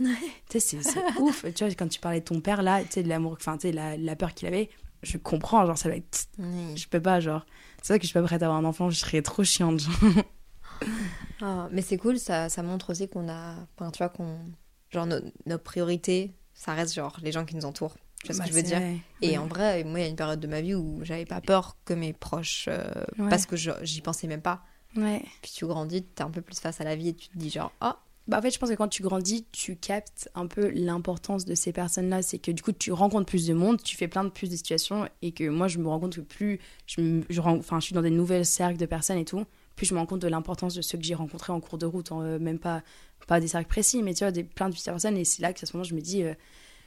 Tu sais, c'est *laughs* ouf. Tu vois, quand tu parlais de ton père, là, tu sais, de l'amour, enfin, tu sais, la, la peur qu'il avait, je comprends, genre, ça va être... Je peux pas, genre... C'est vrai que je suis pas prête à avoir un enfant, je serais trop chiante, genre. Ah, mais c'est cool, ça, ça montre aussi qu'on a. Enfin, tu vois, qu'on. Genre, nos, nos priorités, ça reste genre les gens qui nous entourent. Tu vois ce Bah, que je veux dire? vrai. Et Ouais. en vrai, moi, il y a une période de ma vie où j'avais pas peur que mes proches, euh, Ouais. parce que je- j'y pensais même pas. Ouais. Puis tu grandis, t'es un peu plus face à la vie et tu te dis genre, oh, Bah, en fait, je pense que quand tu grandis, tu captes un peu l'importance de ces personnes-là. C'est que du coup, tu rencontres plus de monde, tu fais plein de plus de situations. Et que moi, je me rends compte que plus je, je, enfin, je suis dans des nouvelles cercles de personnes et tout, plus je me rends compte de l'importance de ceux que j'ai rencontrés en cours de route. euh, même pas, pas des cercles précis, mais tu vois, des, plein de personnes. Et c'est là qu'à ce moment, je me dis, euh,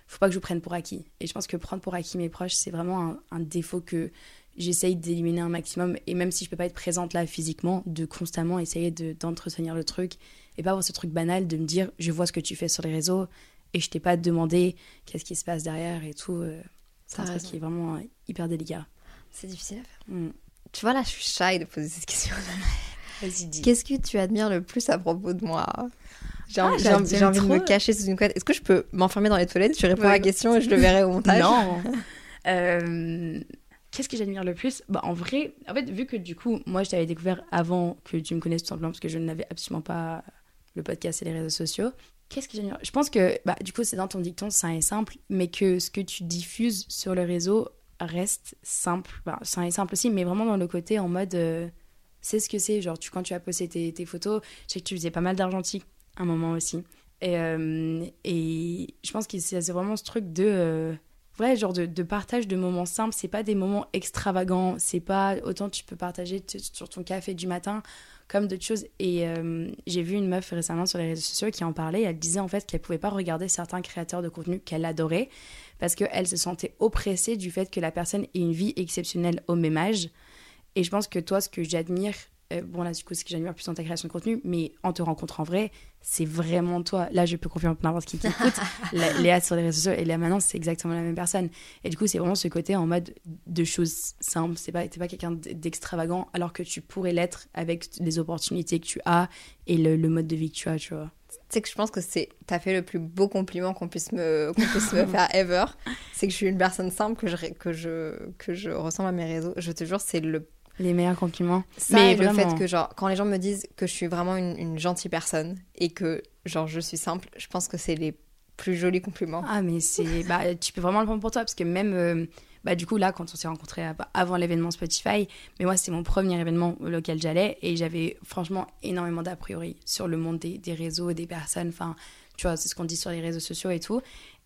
faut pas que je prenne pour acquis. Et je pense que prendre pour acquis mes proches, c'est vraiment un, défaut que j'essaye d'éliminer un maximum. Et même si je peux pas être présente là physiquement, de constamment essayer de- d'entretenir le truc et pas avoir ce truc banal de me dire je vois ce que tu fais sur les réseaux et je t'ai pas demandé qu'est-ce qui se passe derrière et tout. euh, C'est un truc qui est vraiment euh, hyper délicat. c'est difficile à faire. Mm. Tu vois, là, je suis shy de poser cette question. *laughs* Vas-y, dis. Qu'est-ce que tu admires le plus à propos de moi? J'ai Ah, envie, de me cacher sous une couette. Est-ce que je peux m'enfermer dans les toilettes? Tu réponds à la question et je le verrai au montage. Non. *laughs* Euh, Qu'est-ce que j'admire le plus? Bah, En vrai, en fait, vu que du coup, moi, je t'avais découvert avant que tu me connaisses tout simplement, parce que je n'avais absolument pas le podcast et les réseaux sociaux. Qu'est-ce que j'admire? Je pense que, bah, du coup, c'est dans ton dicton, sain et simple, mais que ce que tu diffuses sur le réseau reste simple. Bah, sain et simple aussi, mais vraiment dans le côté en mode. euh, c'est ce que c'est. Genre, tu, quand tu as posté tes, photos, je sais que tu faisais pas mal d'argentique à un moment aussi. Et, euh, je pense que c'est vraiment ce truc de. euh, vrai, genre de, de partage de moments simples. C'est pas des moments extravagants. C'est pas autant tu peux partager sur ton café du matin comme d'autres choses. Et euh, j'ai vu une meuf récemment sur les réseaux sociaux qui en parlait. Elle disait en fait qu'elle pouvait pas regarder certains créateurs de contenu qu'elle adorait parce qu'elle se sentait oppressée du fait que la personne ait une vie exceptionnelle au même âge. Et je pense que toi, ce que j'admire, euh, bon là, du coup, ce que j'admire plus dans ta création de contenu, mais en te rencontrant en vrai, c'est vraiment toi. Là, je peux confier en n'importe qui qui écoute. *laughs* Léa sur les réseaux sociaux et Léa maintenant, c'est exactement la même personne. Et du coup, c'est vraiment ce côté en mode de choses simples. C'est pas, t'es pas quelqu'un d'extravagant, alors que tu pourrais l'être avec les opportunités que tu as et le, le mode de vie que tu as, tu vois. Sais que je pense que c'est t'as fait le plus beau compliment qu'on puisse me qu'on puisse me *laughs* faire ever. C'est que je suis une personne simple que je que je que je ressemble à mes réseaux. Je te jure, c'est le Les meilleurs compliments. ça Mais et le fait que genre quand les gens me disent que je suis vraiment une, une gentille personne et que genre je suis simple, je pense que c'est les plus jolis compliments. Ah, mais c'est. *laughs* Bah, tu peux vraiment le prendre pour toi, parce que même. euh, bah, du coup, là, quand on s'est rencontrés av- avant l'événement Spotify, mais moi, c'était mon premier événement auquel j'allais, et j'avais franchement énormément d'a priori sur le monde des, des réseaux et des personnes. Enfin, tu vois, c'est ce qu'on dit sur les réseaux sociaux et tout.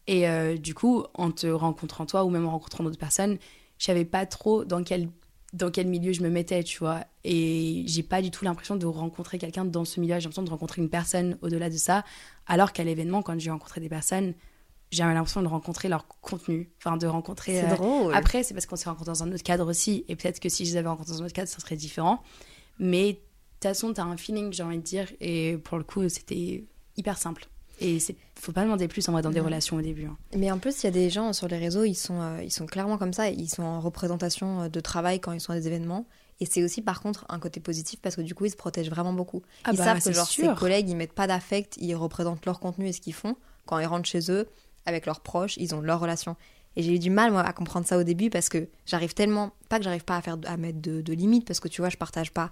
Et euh, du coup, en te rencontrant toi, ou même en rencontrant d'autres personnes, je savais pas trop dans quel dans quel milieu je me mettais, tu vois. Et j'ai pas du tout l'impression de rencontrer quelqu'un dans ce milieu. J'ai l'impression de rencontrer une personne au-delà de ça. Alors qu'à l'événement, quand j'ai rencontré des personnes, j'avais l'impression de rencontrer leur contenu. Enfin, de rencontrer. C'est euh, drôle. Après, c'est parce qu'on s'est rencontrés dans un autre cadre aussi. Et peut-être que si je les avais rencontrés dans un autre cadre, ça serait différent. Mais de toute façon, t'as un feeling, j'ai envie de dire. Et pour le coup, c'était hyper simple. Et c'est faut pas demander plus en vrai dans des Ouais. relations au début. hein. Mais en plus, il y a des gens sur les réseaux, ils sont, euh, ils sont clairement comme ça, ils sont en représentation euh, de travail quand ils sont à des événements. Et c'est aussi par contre un côté positif parce que du coup, ils se protègent vraiment beaucoup. Ah ils bah, savent que genre sûr. ses collègues, ils mettent pas d'affect, ils représentent leur contenu et ce qu'ils font. Quand ils rentrent chez eux, avec leurs proches, ils ont leur relation. Et j'ai eu du mal moi à comprendre ça au début parce que j'arrive tellement, pas que j'arrive pas à faire à mettre de, de limites parce que tu vois, je partage pas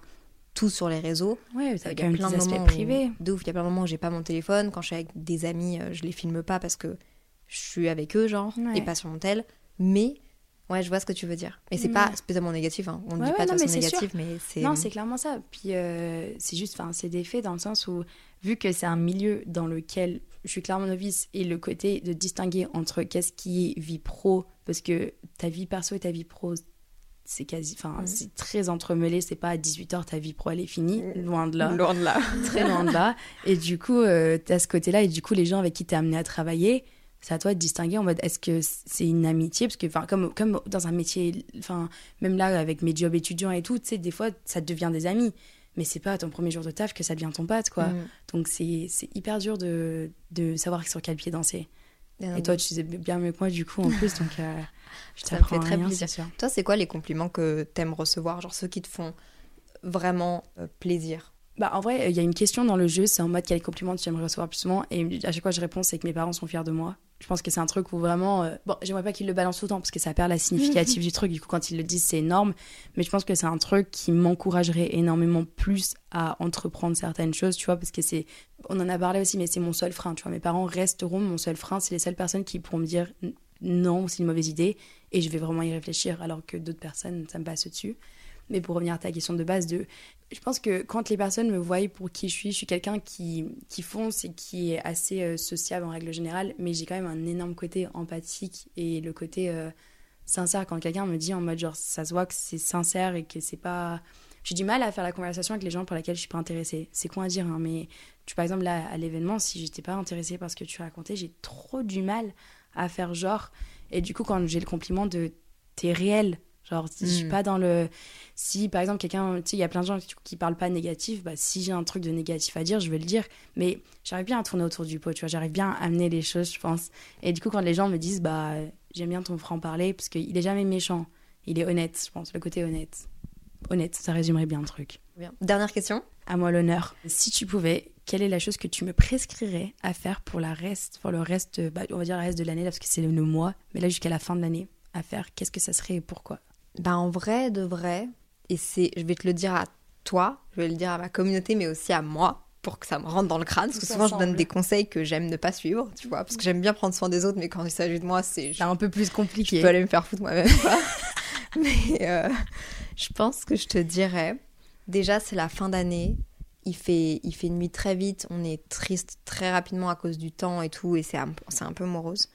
tout sur les réseaux. Ouais, t'as Il y quand a même plein des de moments privés. où, de ouf, il y a plein de moments où j'ai pas mon téléphone. Quand je suis avec des amis, euh, je les filme pas parce que je suis avec eux, genre, Ouais. et pas sur mon tel. Mais ouais, je vois ce que tu veux dire. Mais c'est pas Ouais. spécialement négatif. Hein. On ne Ouais, dit pas de façon c'est négative, mais c'est. Non, c'est clairement ça. Puis euh, c'est juste, enfin, c'est des faits dans le sens où, vu que c'est un milieu dans lequel je suis clairement novice et le côté de distinguer entre qu'est-ce qui est vie pro, parce que ta vie perso et ta vie pro, c'est quasi, enfin, c'est très entremêlé. C'est pas à 18h ta vie pro elle est finie, loin de là. Loin de là. *laughs* très loin de là. Et du coup, euh, t'as ce côté-là, et du coup, les gens avec qui t'es amené à travailler, c'est à toi de distinguer en mode est-ce que c'est une amitié? Parce que, enfin, comme, comme dans un métier, enfin, même là, avec mes jobs étudiants et tout, tu sais, des fois, ça devient des amis. Mais c'est pas à ton premier jour de taf que ça devient ton pote, quoi. Mm. Donc, c'est c'est hyper dur de, de savoir sur quel pied danser. Et toi, tu sais bien mieux que moi, du coup, en plus, donc euh, *laughs* je Ça me fait très rien, plaisir. sûr. Toi, c'est quoi les compliments que t'aimes recevoir Genre ceux qui te font vraiment euh, plaisir? Bah, en vrai, il y a une question dans le jeu, c'est en mode quel compliment tu aimerais recevoir plus souvent? Et à chaque fois, je réponds, c'est que mes parents sont fiers de moi. Je pense que c'est un truc où vraiment. euh, Bon, j'aimerais pas qu'ils le balancent tout le temps parce que ça perd la significative *laughs* du truc. Du coup, quand ils le disent, c'est énorme. Mais je pense que c'est un truc qui m'encouragerait énormément plus à entreprendre certaines choses, tu vois, parce que c'est. On en a parlé aussi, mais c'est mon seul frein, tu vois. Mes parents resteront mon seul frein. C'est les seules personnes qui pourront me dire non, c'est une mauvaise idée et je vais vraiment y réfléchir alors que d'autres personnes, ça me passe dessus. Mais pour revenir à ta question de base, de, je pense que quand les personnes me voient pour qui je suis, je suis quelqu'un qui, qui fonce et qui est assez euh, sociable en règle générale, mais j'ai quand même un énorme côté empathique et le côté euh, sincère. Quand quelqu'un me dit en mode genre ça se voit que c'est sincère et que c'est pas. J'ai du mal à faire la conversation avec les gens pour lesquels je suis pas intéressée. C'est quoi à dire, hein, mais tu, par exemple, là, à l'événement, si j'étais pas intéressée par ce que tu racontais, j'ai trop du mal à faire genre. Et du coup, quand j'ai le compliment de t'es réel, genre, je suis Mm. pas dans le. Si, par exemple, quelqu'un, tu sais, il y a plein de gens qui, qui parlent pas négatif, bah, si j'ai un truc de négatif à dire, je vais le dire. Mais j'arrive bien à tourner autour du pot, tu vois, j'arrive bien à amener les choses, je pense. Et du coup, quand les gens me disent, bah, j'aime bien ton franc-parler, parce qu'il est jamais méchant, il est honnête, je pense, le côté honnête. Honnête, ça résumerait bien le truc. Bien. Dernière question. À moi l'honneur. Si tu pouvais, quelle est la chose que tu me prescrirais à faire pour la reste, pour le reste, bah, on va dire le reste de l'année, là, parce que c'est le mois, mais là jusqu'à la fin de l'année, à faire Qu'est-ce que ça serait et pourquoi? Bah en vrai, de vrai, et c'est, je vais te le dire à toi, je vais le dire à ma communauté, mais aussi à moi, pour que ça me rentre dans le crâne, parce que souvent je donne des conseils que j'aime ne pas suivre, tu vois, parce que j'aime bien prendre soin des autres, mais quand il s'agit de moi, c'est... Un peu plus Je compliqué. peux aller me faire foutre moi-même. *laughs* Mais euh, je pense que je te dirais, déjà c'est la fin d'année, il fait, il fait nuit très vite, on est triste très rapidement à cause du temps et tout, et c'est un, un peu morose.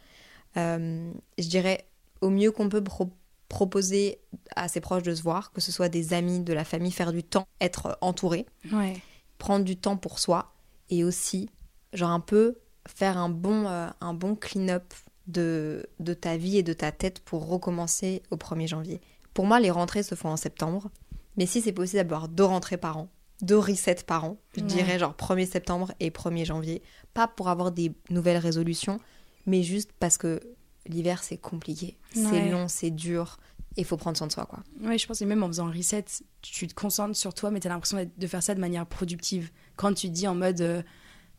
Euh, je dirais, au mieux qu'on peut pro- proposer à ses proches de se voir, que ce soit des amis, de la famille, faire du temps, être entouré, Ouais. prendre du temps pour soi, et aussi, genre un peu faire un bon, euh, un bon clean-up de, de ta vie et de ta tête pour recommencer au 1er janvier. Pour moi, les rentrées se font en septembre, mais si c'est possible d'avoir deux rentrées par an, deux resets par an, je Ouais. dirais genre 1er septembre et 1er janvier, pas pour avoir des nouvelles résolutions, mais juste parce que l'hiver c'est compliqué, c'est long, c'est dur, et il faut prendre soin de soi quoi. Ouais, je pense que même en faisant un reset, tu te concentres sur toi, mais tu as l'impression de faire ça de manière productive. Quand tu dis en mode. euh,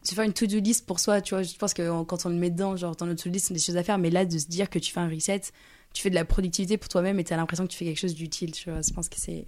tu fais une to-do list pour soi, tu vois, je pense que euh, quand on le met dedans, genre dans notre to-do list, c'est des choses à faire, mais là, de se dire que tu fais un reset, tu fais de la productivité pour toi-même et tu as l'impression que tu fais quelque chose d'utile, tu vois. Je pense que c'est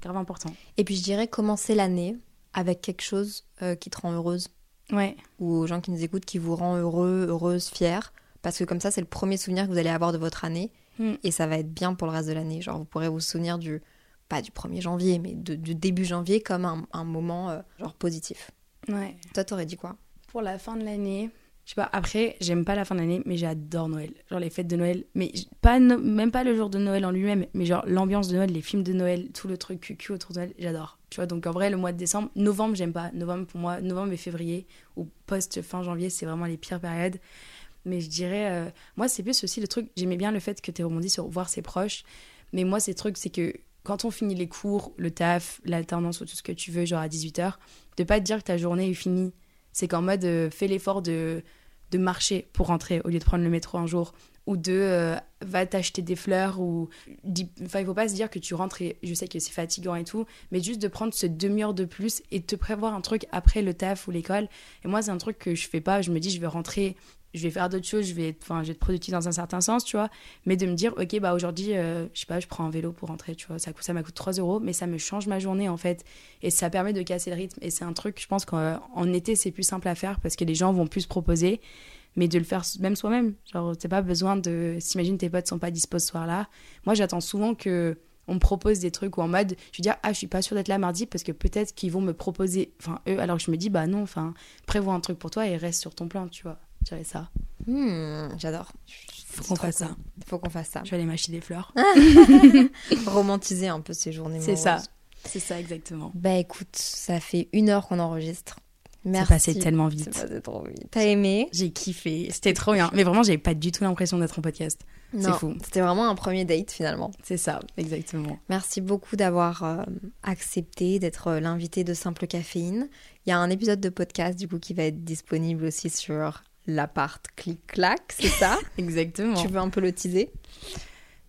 grave important. Et puis je dirais commencer l'année avec quelque chose euh, qui te rend heureuse, Ouais, ou aux gens qui nous écoutent qui vous rend heureux, heureuse, fière, parce que comme ça c'est le premier souvenir que vous allez avoir de votre année, Mm. et ça va être bien pour le reste de l'année. Genre vous pourrez vous souvenir du, pas du 1er janvier, mais de- du début janvier comme un, un moment euh, genre positif. ouais. Toi t'aurais dit quoi? Pour la fin de l'année, je sais pas, après, j'aime pas la fin de l'année, mais j'adore Noël. Genre les fêtes de Noël, mais pas no- même pas le jour de Noël en lui-même, mais genre l'ambiance de Noël, les films de Noël, tout le truc cucu autour de Noël, j'adore. Tu vois, donc en vrai, le mois de décembre, novembre, j'aime pas. Novembre, pour moi, novembre et février, ou post-fin janvier, c'est vraiment les pires périodes. Mais je dirais, euh, moi, c'est plus aussi le truc, j'aimais bien le fait que tu rebondi sur voir ses proches, mais moi, ces trucs, c'est que quand on finit les cours, le taf, l'alternance ou tout ce que tu veux, genre à 18h, de pas te dire que ta journée est finie. C'est qu'en mode, euh, fais l'effort de, de marcher pour rentrer au lieu de prendre le métro un jour. Ou de, euh, va t'acheter des fleurs. Ou, enfin, il faut pas se dire que tu rentres et je sais que c'est fatigant et tout, mais juste de prendre ce demi-heure de plus et de te prévoir un truc après le taf ou l'école. Et moi, c'est un truc que je fais pas. Je me dis, je vais rentrer, je vais faire d'autres choses, je vais, être, enfin, être productive dans un certain sens, tu vois. Mais de me dire, ok, bah aujourd'hui, euh, je sais pas, je prends un vélo pour rentrer, tu vois. Ça, ça m'a coûté 3 euros, mais ça me change ma journée en fait. Et ça permet de casser le rythme. Et c'est un truc, je pense qu'en en été, c'est plus simple à faire parce que les gens vont plus proposer. Mais de le faire même soi-même. Genre, t'as pas besoin de. S'imagine tes potes sont pas dispo ce soir-là. Moi, j'attends souvent que on me propose des trucs ou en mode, je veux dire, ah, je suis pas sûre d'être là mardi parce que peut-être qu'ils vont me proposer, enfin, eux, alors que je me dis, bah non, enfin, prévois un truc pour toi et reste sur ton plan, tu vois. Je dirais ça. Hmm, J'adore. Faut qu'on fasse ça. Faut qu'on fasse ça. Je vais aller m'acheter des fleurs. *laughs* Romantiser un peu ces journées C'est ça. C'est ça, exactement. Bah écoute, ça fait une heure qu'on enregistre. C'est Merci. passé tellement C'est vite. passé trop vite. T'as aimé? J'ai kiffé. C'était trop bien. Mais vraiment, j'avais pas du tout l'impression d'être en podcast. Non, fou. C'était vraiment un premier date finalement. C'est ça, exactement. Merci beaucoup d'avoir euh, accepté d'être euh, l'invité de Simple Caféine. Il y a un épisode de podcast du coup qui va être disponible aussi sur l'appart clic-clac, c'est ça *laughs* Exactement. Tu veux un peu le teaser?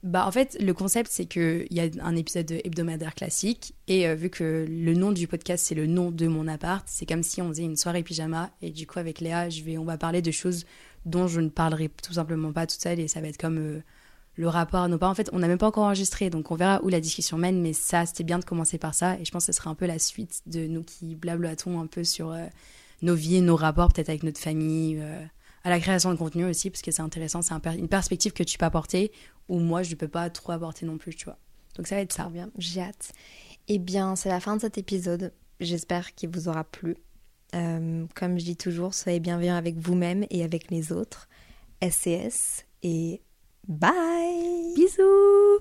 Bah, en fait, le concept, c'est qu'il y a un épisode hebdomadaire classique. Et euh, vu que le nom du podcast, c'est le nom de mon appart, c'est comme si on faisait une soirée pyjama. Et du coup, avec Léa, je vais, on va parler de choses dont je ne parlerai tout simplement pas toute seule. Et ça va être comme euh, le rapport à nos parents. En fait, on n'a même pas encore enregistré. Donc, on verra où la discussion mène. Mais ça, c'était bien de commencer par ça. Et je pense que ce sera un peu la suite de nous qui blablatons un peu sur euh, nos vies, nos rapports, peut-être avec notre famille. euh, à la création de contenu aussi, parce que c'est intéressant, c'est un per- une perspective que tu peux apporter, où moi, je ne peux pas trop apporter non plus, tu vois. Donc ça va être ça. Trop bien, j'ai hâte. Eh bien, c'est la fin de cet épisode. J'espère qu'il vous aura plu. Euh, comme je dis toujours, soyez bienveillants avec vous-même et avec les autres. SCS et bye Bisous